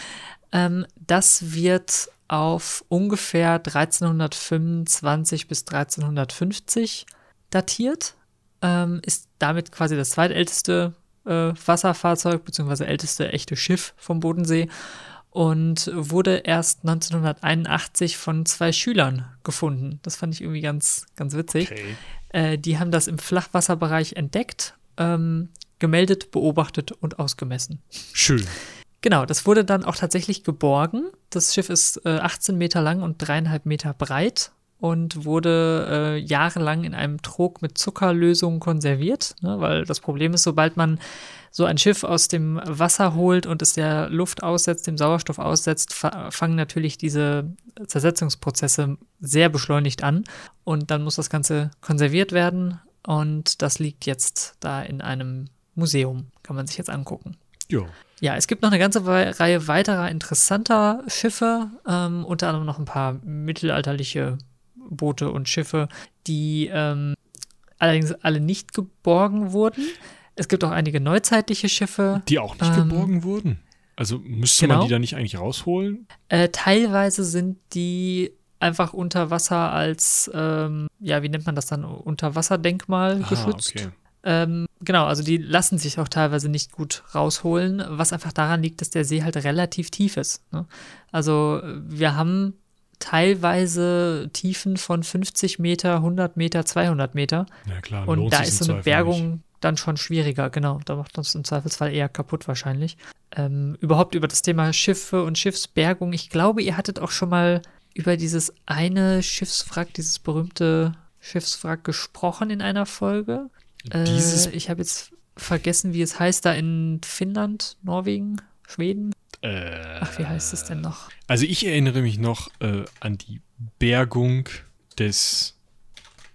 Ähm, das wird auf ungefähr 1325 bis 1350 datiert, ähm, ist damit quasi das zweitälteste äh, Wasserfahrzeug bzw. älteste echte Schiff vom Bodensee und wurde erst 1981 von zwei Schülern gefunden. Das fand ich irgendwie ganz, ganz witzig. Okay. Äh, die haben das im Flachwasserbereich entdeckt, ähm, gemeldet, beobachtet und ausgemessen. Schön. Genau, das wurde dann auch tatsächlich geborgen. Das Schiff ist äh, 18 Meter lang und dreieinhalb Meter breit und wurde äh, jahrelang in einem Trog mit Zuckerlösung konserviert, ne? weil das Problem ist, sobald man so ein Schiff aus dem Wasser holt und es der Luft aussetzt, dem Sauerstoff aussetzt, fangen natürlich diese Zersetzungsprozesse sehr beschleunigt an und dann muss das Ganze konserviert werden und das liegt jetzt da in einem Museum, kann man sich jetzt angucken. Ja. Ja, es gibt noch eine ganze Reihe weiterer interessanter Schiffe, ähm, unter anderem noch ein paar mittelalterliche Boote und Schiffe, die ähm, allerdings alle nicht geborgen wurden. Es gibt auch einige neuzeitliche Schiffe. Die auch nicht ähm, geborgen wurden? Also müsste genau. man die da nicht eigentlich rausholen? Äh, teilweise sind die einfach unter Wasser als, ähm, ja, wie nennt man das dann, Unterwasserdenkmal ah, geschützt. Okay. Ähm, genau, also die lassen sich auch teilweise nicht gut rausholen, was einfach daran liegt, dass der See halt relativ tief ist. Ne? Also wir haben teilweise Tiefen von 50 Meter, 100 Meter, 200 Meter. Ja klar, und da ist so eine Bergung nicht. dann schon schwieriger, genau. Da macht uns im Zweifelsfall eher kaputt wahrscheinlich. Ähm, überhaupt über das Thema Schiffe und Schiffsbergung. Ich glaube, ihr hattet auch schon mal über dieses eine Schiffswrack, dieses berühmte Schiffswrack gesprochen in einer Folge. Dieses äh, ich habe jetzt vergessen, wie es heißt, da in Finnland, Norwegen, Schweden. Äh, Ach, wie heißt es denn noch? Also ich erinnere mich noch äh, an die Bergung des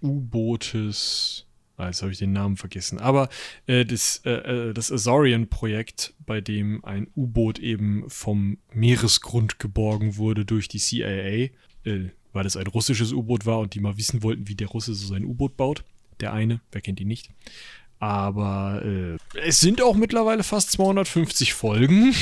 U-Bootes. Ah, jetzt habe ich den Namen vergessen. Aber äh, das, äh, äh das Azorian-Projekt, bei dem ein U-Boot eben vom Meeresgrund geborgen wurde durch die CIA, äh, weil es ein russisches U-Boot war und die mal wissen wollten, wie der Russe so sein U-Boot baut. Der eine, wer kennt ihn nicht. Aber es sind auch mittlerweile fast 250 Folgen.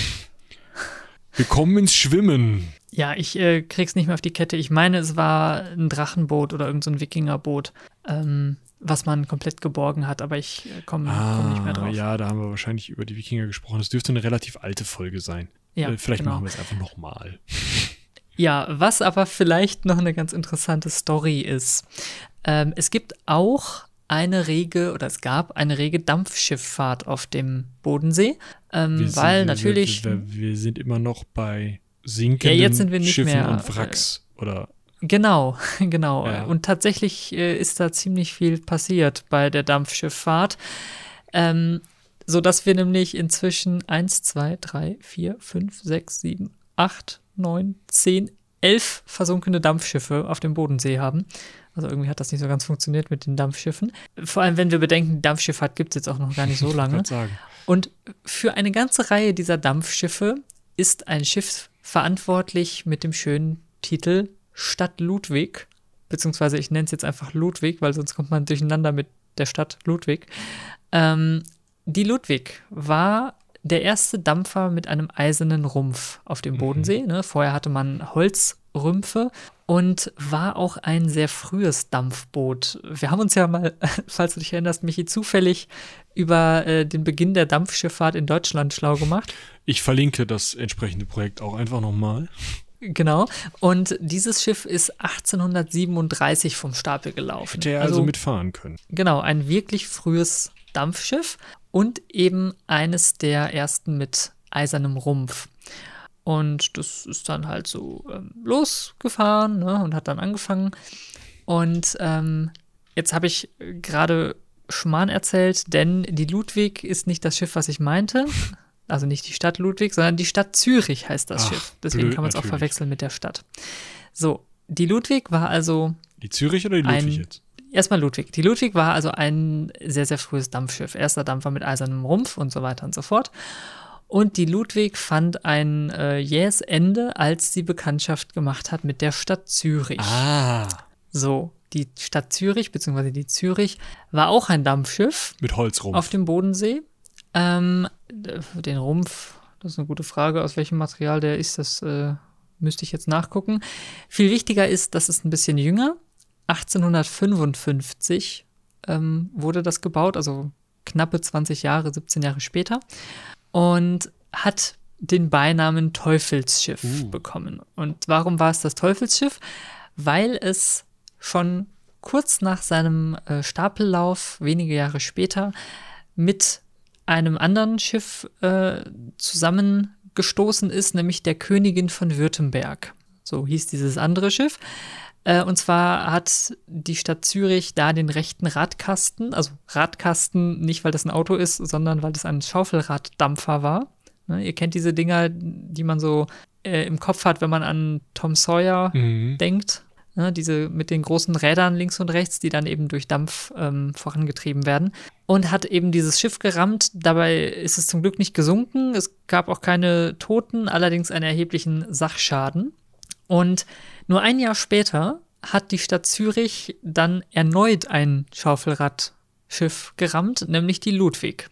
Wir kommen ins Schwimmen. Ja, ich äh, krieg's nicht mehr auf die Kette. Ich meine, es war ein Drachenboot oder irgendein so Wikingerboot, ähm, was man komplett geborgen hat, aber ich äh, komme ah, komm nicht mehr drauf. Ja, da haben wir wahrscheinlich über die Wikinger gesprochen. Das dürfte eine relativ alte Folge sein. Ja, äh, vielleicht genau. machen wir es einfach nochmal. Ja, was aber vielleicht noch eine ganz interessante Story ist. Ähm, es gibt auch eine rege oder es gab eine rege Dampfschifffahrt auf dem Bodensee, ähm, sind, weil wir, natürlich. Wir, wir, sind immer noch bei sinkenden ja, jetzt sind wir nicht Schiffen mehr, und Wracks oder. Genau, genau. Ja. Und tatsächlich äh, ist da ziemlich viel passiert bei der Dampfschifffahrt. Ähm, so dass wir nämlich inzwischen 1, 2, 3, 4, 5, 6, 7, 8, 9, 10, 11 versunkene Dampfschiffe auf dem Bodensee haben. Also irgendwie hat das nicht so ganz funktioniert mit den Dampfschiffen. Vor allem, wenn wir bedenken, die Dampfschifffahrt gibt es jetzt auch noch gar nicht so lange. Und für eine ganze Reihe dieser Dampfschiffe ist ein Schiff verantwortlich mit dem schönen Titel Stadt Ludwig. Beziehungsweise ich nenne es jetzt einfach Ludwig, weil sonst kommt man durcheinander mit der Stadt Ludwig. Ähm, die Ludwig war der erste Dampfer mit einem eisernen Rumpf auf dem mhm. Bodensee. Ne? Vorher hatte man Holzrümpfe und war auch ein sehr frühes Dampfboot. Wir haben uns ja mal, falls du dich erinnerst, Michi, zufällig über äh, den Beginn der Dampfschifffahrt in Deutschland schlau gemacht. Ich verlinke das entsprechende Projekt auch einfach nochmal. Genau. Und dieses Schiff ist 1837 vom Stapel gelaufen. Hätte er also, also mitfahren können. Genau, ein wirklich frühes Dampfschiff und eben eines der ersten mit eisernem Rumpf. Und das ist dann halt so ähm, losgefahren ne, und hat dann angefangen. Und ähm, jetzt habe ich gerade Schmarrn erzählt, denn die Ludwig ist nicht das Schiff, was ich meinte. Also nicht die Stadt Ludwig, sondern die Stadt Zürich heißt das Ach, Schiff. Deswegen blöd, kann man es auch verwechseln mit der Stadt. So, die Ludwig war also. Die Zürich oder die Ludwig ein, jetzt? Erstmal Ludwig. Die Ludwig war also ein sehr, sehr frühes Dampfschiff. Erster Dampfer mit eisernem Rumpf und so weiter und so fort. Und die Ludwig fand ein äh, jähes Ende, als sie Bekanntschaft gemacht hat mit der Stadt Zürich. Ah. So, die Stadt Zürich, beziehungsweise die Zürich, war auch ein Dampfschiff. Mit Holzrumpf. Auf dem Bodensee. Ähm, den Rumpf, das ist eine gute Frage, aus welchem Material der ist, das äh, müsste ich jetzt nachgucken. Viel wichtiger ist, dass es ein bisschen jünger. 1855 ähm, wurde das gebaut, also knappe 20 Jahre, 17 Jahre später und hat den Beinamen Teufelsschiff uh. bekommen. Und warum war es das Teufelsschiff? Weil es schon kurz nach seinem äh, Stapellauf, wenige Jahre später, mit einem anderen Schiff äh, zusammengestoßen ist, nämlich der Königin von Württemberg. So hieß dieses andere Schiff. Äh, und zwar hat die Stadt Zürich da den rechten Radkasten, also Radkasten nicht, weil das ein Auto ist, sondern weil das ein Schaufelraddampfer war. Ne, ihr kennt diese Dinger, die man so äh, im Kopf hat, wenn man an Tom Sawyer mhm. denkt. Ne, diese mit den großen Rädern links und rechts, die dann eben durch Dampf ähm, vorangetrieben werden. Und hat eben dieses Schiff gerammt. Dabei ist es zum Glück nicht gesunken. Es gab auch keine Toten, allerdings einen erheblichen Sachschaden. Und nur ein Jahr später hat die Stadt Zürich dann erneut ein Schaufelradschiff gerammt, nämlich die Ludwig.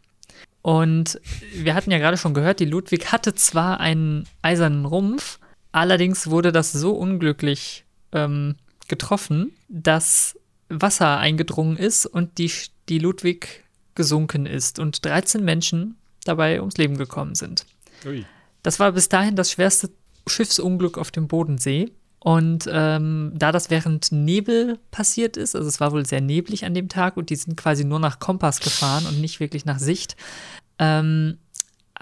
Und wir hatten ja gerade schon gehört, die Ludwig hatte zwar einen eisernen Rumpf, allerdings wurde das so unglücklich ähm, getroffen, dass Wasser eingedrungen ist und die, die Ludwig gesunken ist und 13 Menschen dabei ums Leben gekommen sind. Ui. Das war bis dahin das schwerste Schiffsunglück auf dem Bodensee. Und ähm, da das während Nebel passiert ist, also es war wohl sehr neblig an dem Tag und die sind quasi nur nach Kompass gefahren und nicht wirklich nach Sicht, ähm,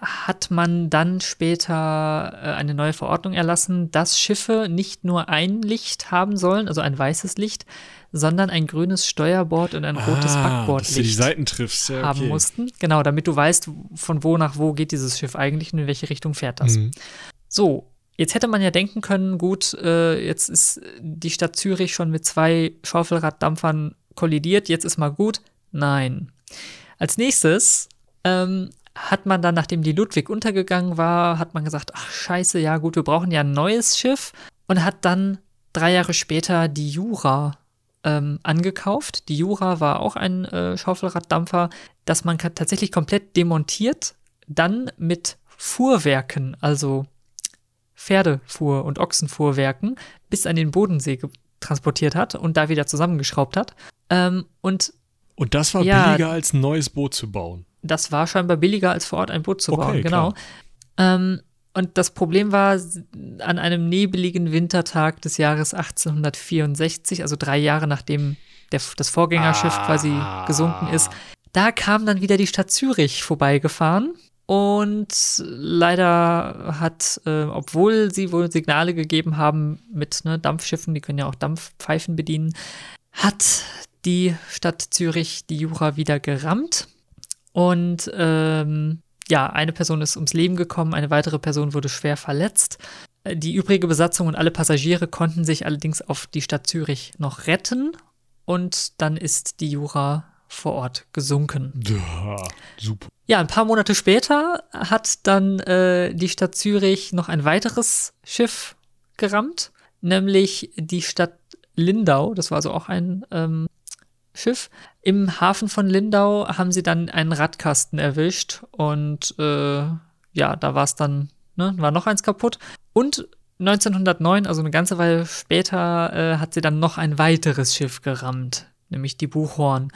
hat man dann später äh, eine neue Verordnung erlassen, dass Schiffe nicht nur ein Licht haben sollen, also ein weißes Licht, sondern ein grünes Steuerbord und ein ah, rotes Backbordlicht dass du die Seiten triffst, ja, haben mussten. Genau, damit du weißt, von wo nach wo geht dieses Schiff eigentlich und in welche Richtung fährt das. Mhm. So, Jetzt hätte man ja denken können, gut, äh, jetzt ist die Stadt Zürich schon mit zwei Schaufelraddampfern kollidiert, jetzt ist mal gut. Nein. Als nächstes ähm, hat man dann, nachdem die Ludwig untergegangen war, hat man gesagt, ach scheiße, ja gut, wir brauchen ja ein neues Schiff und hat dann drei Jahre später die Jura ähm, angekauft. Die Jura war auch ein äh, Schaufelraddampfer, das man tatsächlich komplett demontiert, dann mit Fuhrwerken, also Pferdefuhr- und Ochsenfuhrwerken bis an den Bodensee transportiert hat und da wieder zusammengeschraubt hat. Ähm, und, und das war ja, billiger als ein neues Boot zu bauen. Das war scheinbar billiger als vor Ort ein Boot zu okay, bauen, genau. Ähm, und das Problem war, an einem nebeligen Wintertag des Jahres 1864, also drei Jahre nachdem der, das Vorgängerschiff ah. quasi gesunken ist, da kam dann wieder die Stadt Zürich vorbeigefahren. Und leider hat, äh, obwohl sie wohl Signale gegeben haben mit ne, Dampfschiffen, die können ja auch Dampfpfeifen bedienen, hat die Stadt Zürich die Jura wieder gerammt. Und ähm, ja, eine Person ist ums Leben gekommen, eine weitere Person wurde schwer verletzt. Äh, die übrige Besatzung und alle Passagiere konnten sich allerdings auf die Stadt Zürich noch retten und dann ist die Jura vor Ort gesunken. Ja, super. Ja, ein paar Monate später hat dann äh, die Stadt Zürich noch ein weiteres Schiff gerammt, nämlich die Stadt Lindau. Das war also auch ein ähm, Schiff. Im Hafen von Lindau haben sie dann einen Radkasten erwischt und äh, ja, da war es dann, ne, war noch eins kaputt. Und 1909, also eine ganze Weile später, äh, hat sie dann noch ein weiteres Schiff gerammt, nämlich die Buchhorn.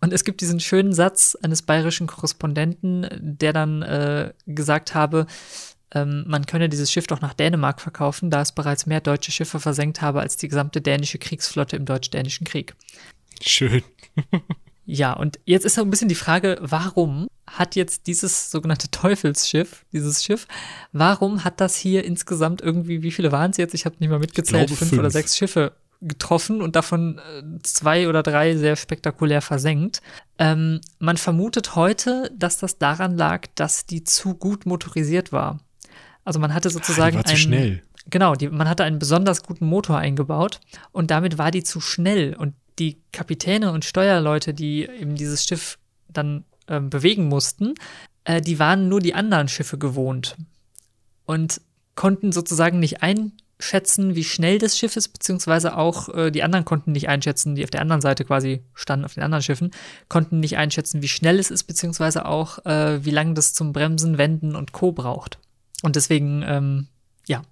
Und es gibt diesen schönen Satz eines bayerischen Korrespondenten, der dann äh, gesagt habe, ähm, man könne dieses Schiff doch nach Dänemark verkaufen, da es bereits mehr deutsche Schiffe versenkt habe als die gesamte dänische Kriegsflotte im Deutsch-Dänischen Krieg. Schön. ja, und jetzt ist so ein bisschen die Frage, warum hat jetzt dieses sogenannte Teufelsschiff, dieses Schiff, warum hat das hier insgesamt irgendwie, wie viele waren es jetzt? Ich habe nicht mal mitgezählt, fünf, fünf, oder sechs Schiffe getroffen und davon äh, zwei oder drei sehr spektakulär versenkt. Ähm, man vermutet heute, dass das daran lag, dass die zu gut motorisiert war. Also man hatte sozusagen. Ah, die war zu schnell. Genau, die, man hatte einen besonders guten Motor eingebaut und damit war die zu schnell und die Kapitäne und Steuerleute, die eben dieses Schiff dann äh, bewegen mussten, äh, die waren nur die anderen Schiffe gewohnt und konnten sozusagen nicht einschätzen, wie schnell das Schiff ist, beziehungsweise auch äh, die anderen konnten nicht einschätzen, die auf der anderen Seite quasi standen, auf den anderen Schiffen, konnten nicht einschätzen, wie schnell es ist, beziehungsweise auch, äh, wie lange das zum Bremsen, Wenden und Co. braucht. Und deswegen, ähm, ja,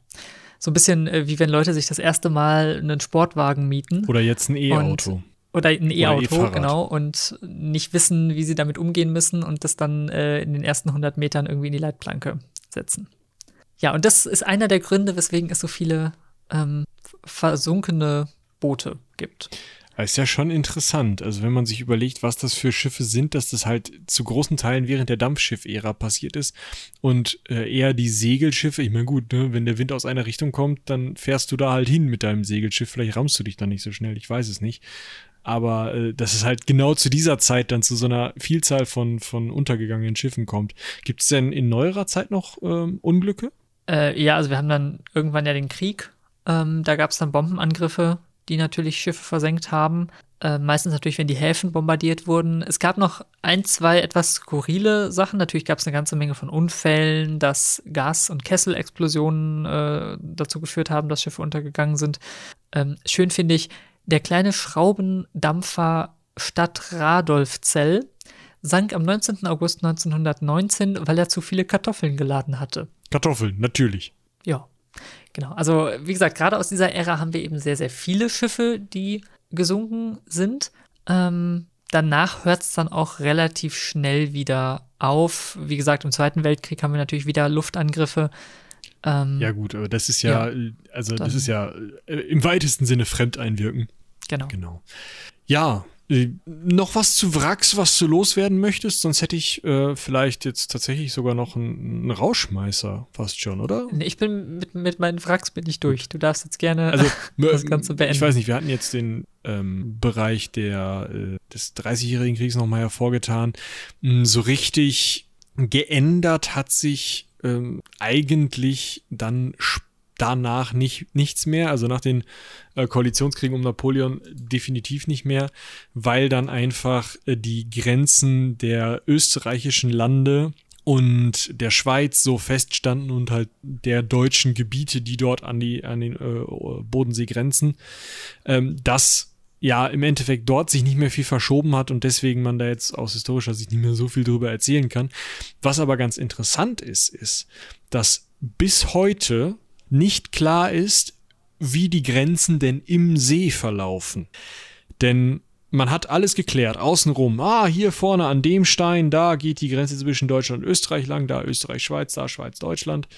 so ein bisschen äh, wie wenn Leute sich das erste Mal einen Sportwagen mieten. Oder jetzt ein E-Auto. Oder ein E-Auto, genau, und nicht wissen, wie sie damit umgehen müssen und das dann äh, in den ersten 100 Metern irgendwie in die Leitplanke setzen. Ja, und das ist einer der Gründe, weswegen es so viele ähm, versunkene Boote gibt. Ist ja schon interessant. Also wenn man sich überlegt, was das für Schiffe sind, dass das halt zu großen Teilen während der Dampfschiff-Ära passiert ist und äh, eher die Segelschiffe, ich meine gut, ne, wenn der Wind aus einer Richtung kommt, dann fährst du da halt hin mit deinem Segelschiff, vielleicht rammst du dich dann nicht so schnell, ich weiß es nicht. Aber äh, dass es halt genau zu dieser Zeit dann zu so einer Vielzahl von, von untergegangenen Schiffen kommt. Gibt es denn in neuerer Zeit noch ähm, Unglücke? Äh, ja, also wir haben dann irgendwann ja den Krieg. Ähm, da gab es dann Bombenangriffe die natürlich Schiffe versenkt haben. Äh, meistens natürlich, wenn die Häfen bombardiert wurden. Es gab noch ein, zwei etwas skurrile Sachen. Natürlich gab es eine ganze Menge von Unfällen, dass Gas- und Kesselexplosionen äh, dazu geführt haben, dass Schiffe untergegangen sind. Ähm, schön finde ich, der kleine Schraubendampfer Stadt Radolfzell sank am 19. August 1919, weil er zu viele Kartoffeln geladen hatte. Kartoffeln, natürlich. Ja. Genau, also wie gesagt, gerade aus dieser Ära haben wir eben sehr, sehr viele Schiffe, die gesunken sind. Ähm, danach hört es dann auch relativ schnell wieder auf. Wie gesagt, im Zweiten Weltkrieg haben wir natürlich wieder Luftangriffe. Ähm, ja, gut, aber das ist ja, ja also das ist ja äh, im weitesten Sinne Fremdeinwirken. Genau. Genau. Ja, äh, noch was zu Wracks, was du loswerden möchtest? Sonst hätte ich äh, vielleicht jetzt tatsächlich sogar noch einen, einen Rauschmeißer fast schon, oder? Ich bin mit, mit meinen Wracks bin ich durch. Du darfst jetzt gerne also, das Ganze beenden. Ich weiß nicht, wir hatten jetzt den ähm, Bereich der, äh, des 30-jährigen Kriegs nochmal hervorgetan. Hm, so richtig geändert hat sich ähm, eigentlich dann später danach nicht, nichts mehr, also nach den äh, Koalitionskriegen um Napoleon definitiv nicht mehr, weil dann einfach äh, die Grenzen der österreichischen Lande und der Schweiz so feststanden und halt der deutschen Gebiete, die dort an die an den äh, Bodensee grenzen, ähm, dass ja im Endeffekt dort sich nicht mehr viel verschoben hat und deswegen man da jetzt aus historischer Sicht nicht mehr so viel drüber erzählen kann. Was aber ganz interessant ist, ist, dass bis heute nicht klar ist, wie die Grenzen denn im See verlaufen. Denn man hat alles geklärt, außenrum. Ah, hier vorne an dem Stein, da geht die Grenze zwischen Deutschland und Österreich lang, da Österreich, Schweiz, da Schweiz, Deutschland.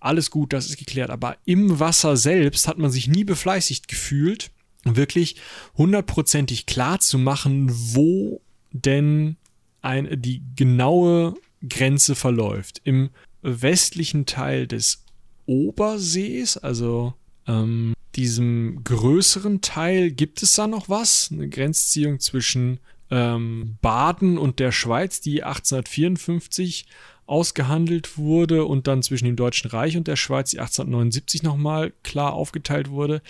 Alles gut, das ist geklärt. Aber im Wasser selbst hat man sich nie befleißigt gefühlt, wirklich hundertprozentig klar zu machen, wo denn ein, die genaue Grenze verläuft. Im westlichen Teil des Obersees, also ähm, diesem größeren Teil gibt es da noch was, eine Grenzziehung zwischen ähm, Baden und der Schweiz, die 1854 ausgehandelt wurde und dann zwischen dem Deutschen Reich und der Schweiz, die 1879 nochmal klar aufgeteilt wurde.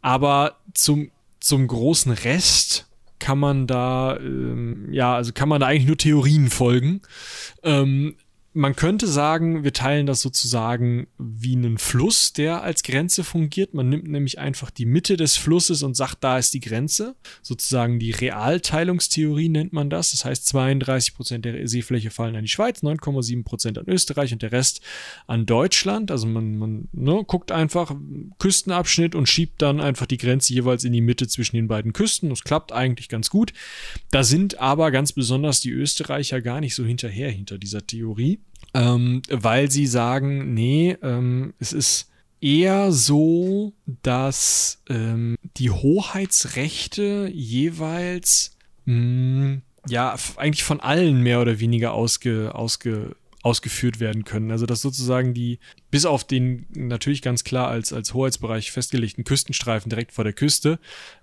Aber zum, zum großen Rest kann man da, ähm, ja, also kann man da eigentlich nur Theorien folgen. Ähm, man könnte sagen, wir teilen das sozusagen wie einen Fluss, der als Grenze fungiert. Man nimmt nämlich einfach die Mitte des Flusses und sagt, da ist die Grenze. Sozusagen die Realteilungstheorie nennt man das. Das heißt, 32 Prozent der Seefläche fallen an die Schweiz, 9,7 Prozent an Österreich und der Rest an Deutschland. Also man, man ne, guckt einfach Küstenabschnitt und schiebt dann einfach die Grenze jeweils in die Mitte zwischen den beiden Küsten. Das klappt eigentlich ganz gut. Da sind aber ganz besonders die Österreicher gar nicht so hinterher hinter dieser Theorie ähm, weil sie sagen, nee, ähm, es ist eher so, dass ähm, die Hoheitsrechte jeweils mh, hm, ja eigentlich von allen mehr oder weniger ausge, ausge, ausgeführt werden können. Also dass sozusagen die, bis auf den natürlich ganz klar als, als Hoheitsbereich festgelegten Küstenstreifen direkt vor der Küste,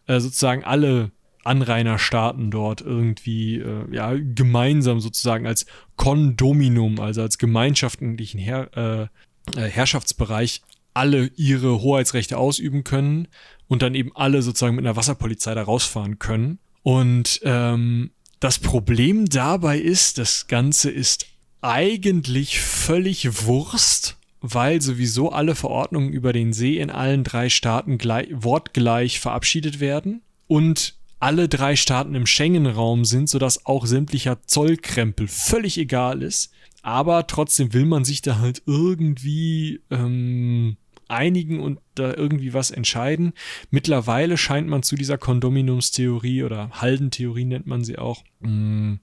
äh, sozusagen alle Anrainerstaaten dort irgendwie äh, ja, gemeinsam sozusagen als Kondominum, also als gemeinschaftlichen Her äh, äh, Herrschaftsbereich alle ihre Hoheitsrechte ausüben können und dann eben alle sozusagen mit einer Wasserpolizei da rausfahren können. Und ähm, das Problem dabei ist, das Ganze ist eigentlich völlig Wurst, weil sowieso alle Verordnungen über den See in allen drei Staaten gleich, wortgleich verabschiedet werden und alle drei Staaten im Schengen-Raum sind, sodass auch sämtlicher Zollkrempel völlig egal ist. Aber trotzdem will man sich da halt irgendwie ähm, einigen und da irgendwie was entscheiden. Mittlerweile scheint man zu dieser Kondominumstheorie oder Haldentheorie nennt man sie auch. Mm,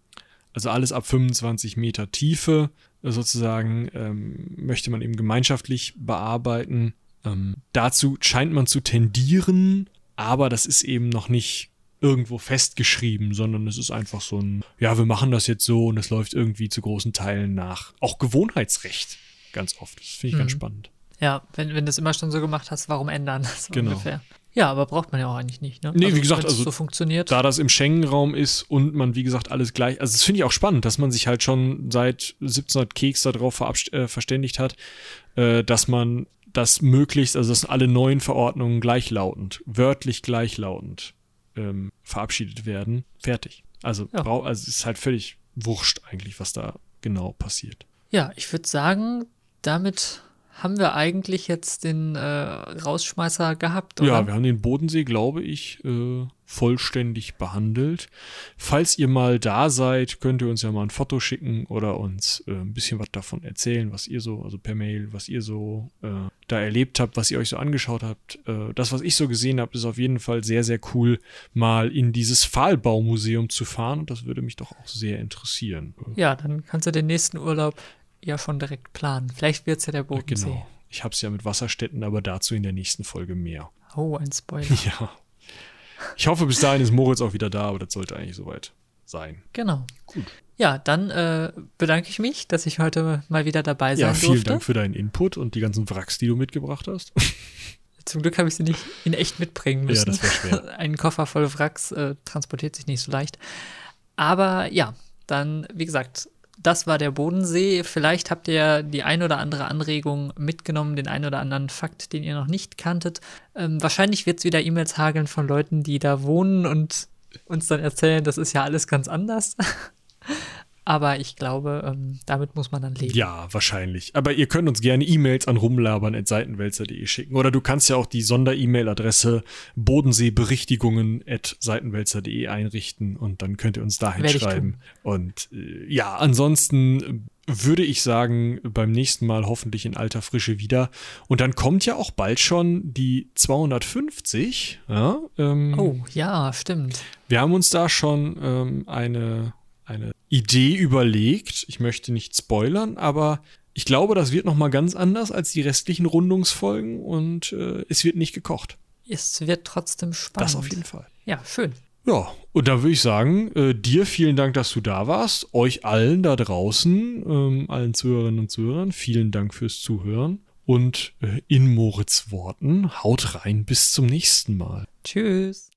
also alles ab 25 Meter Tiefe sozusagen ähm, möchte man eben gemeinschaftlich bearbeiten. Ähm, dazu scheint man zu tendieren, aber das ist eben noch nicht irgendwo festgeschrieben, sondern es ist einfach so ein, ja, wir machen das jetzt so und es läuft irgendwie zu großen Teilen nach. Auch Gewohnheitsrecht ganz oft. Das finde ich mhm. ganz spannend. Ja, wenn, wenn du es immer schon so gemacht hast, warum ändern? So genau. ungefähr. Ja, aber braucht man ja auch eigentlich nicht. Ne? Nee, also, wie gesagt, also so funktioniert. da das im Schengen-Raum ist und man, wie gesagt, alles gleich. Also, das finde ich auch spannend, dass man sich halt schon seit 1700 Keks darauf äh, verständigt hat, äh, dass man das möglichst, also dass alle neuen Verordnungen gleichlautend, wörtlich gleichlautend ähm, verabschiedet werden. Fertig. Also, ja. brau also es ist halt völlig wurscht eigentlich, was da genau passiert. Ja, ich würde sagen, damit haben wir eigentlich jetzt den äh, Rausschmeißer gehabt, oder? Ja, wir haben den Bodensee, glaube ich, äh, vollständig behandelt. Falls ihr mal da seid, könnt ihr uns ja mal ein Foto schicken oder uns äh, ein bisschen was davon erzählen, was ihr so, also per Mail, was ihr so äh, da erlebt habt, was ihr euch so angeschaut habt. Äh, das, was ich so gesehen habe, ist auf jeden Fall sehr, sehr cool, mal in dieses Pfahlbaumuseum zu fahren und das würde mich doch auch sehr interessieren. Ja, dann kannst du den nächsten Urlaub ja schon direkt planen. Vielleicht wird es ja der Bodensee. Genau. Ich habe es ja mit Wasserstätten, aber dazu in der nächsten Folge mehr. Oh, ein Spoiler. Ja. Ich hoffe, bis dahin ist Moritz auch wieder da, aber das sollte eigentlich soweit sein. Genau. Gut. Ja, dann äh, bedanke ich mich, dass ich heute mal wieder dabei sein durfte. Ja, vielen durfte. Dank für deinen Input und die ganzen Wracks, die du mitgebracht hast. Zum Glück habe ich sie nicht in echt mitbringen müssen. Ja, das wäre schwer. Ein Koffer voll Wracks äh, transportiert sich nicht so leicht. Aber ja, dann, wie gesagt, das war der Bodensee. Vielleicht habt ihr die ein oder andere Anregung mitgenommen, den ein oder anderen Fakt, den ihr noch nicht kanntet. Ähm, wahrscheinlich wird es wieder E-Mails hageln von Leuten, die da wohnen und uns dann erzählen, das ist ja alles ganz anders. Aber ich glaube, ähm, damit muss man dann leben. Ja, wahrscheinlich. Aber ihr könnt uns gerne E-Mails an rumlabern.seitenwälzer.de schicken. Oder du kannst ja auch die Sonder-E-Mail-Adresse bodenseeberichtigungen.seitenwälzer.de einrichten und dann könnt ihr uns dahin schreiben. Und äh, ja, ansonsten würde ich sagen, beim nächsten Mal hoffentlich in alter Frische wieder. Und dann kommt ja auch bald schon die 250. Ja, ähm, oh, ja, stimmt. Wir haben uns da schon ähm, eine eine Idee überlegt. Ich möchte nicht spoilern, aber ich glaube, das wird noch mal ganz anders als die restlichen Rundungsfolgen und äh, es wird nicht gekocht. Es wird trotzdem spannend. Das auf jeden Fall. Ja, schön. Ja, und da würde ich sagen, äh, dir vielen Dank, dass du da warst. Euch allen da draußen, ähm, allen Zuhörerinnen und Zuhörern, vielen Dank fürs Zuhören. Und äh, in Moritz Worten, haut rein, bis zum nächsten Mal. Tschüss.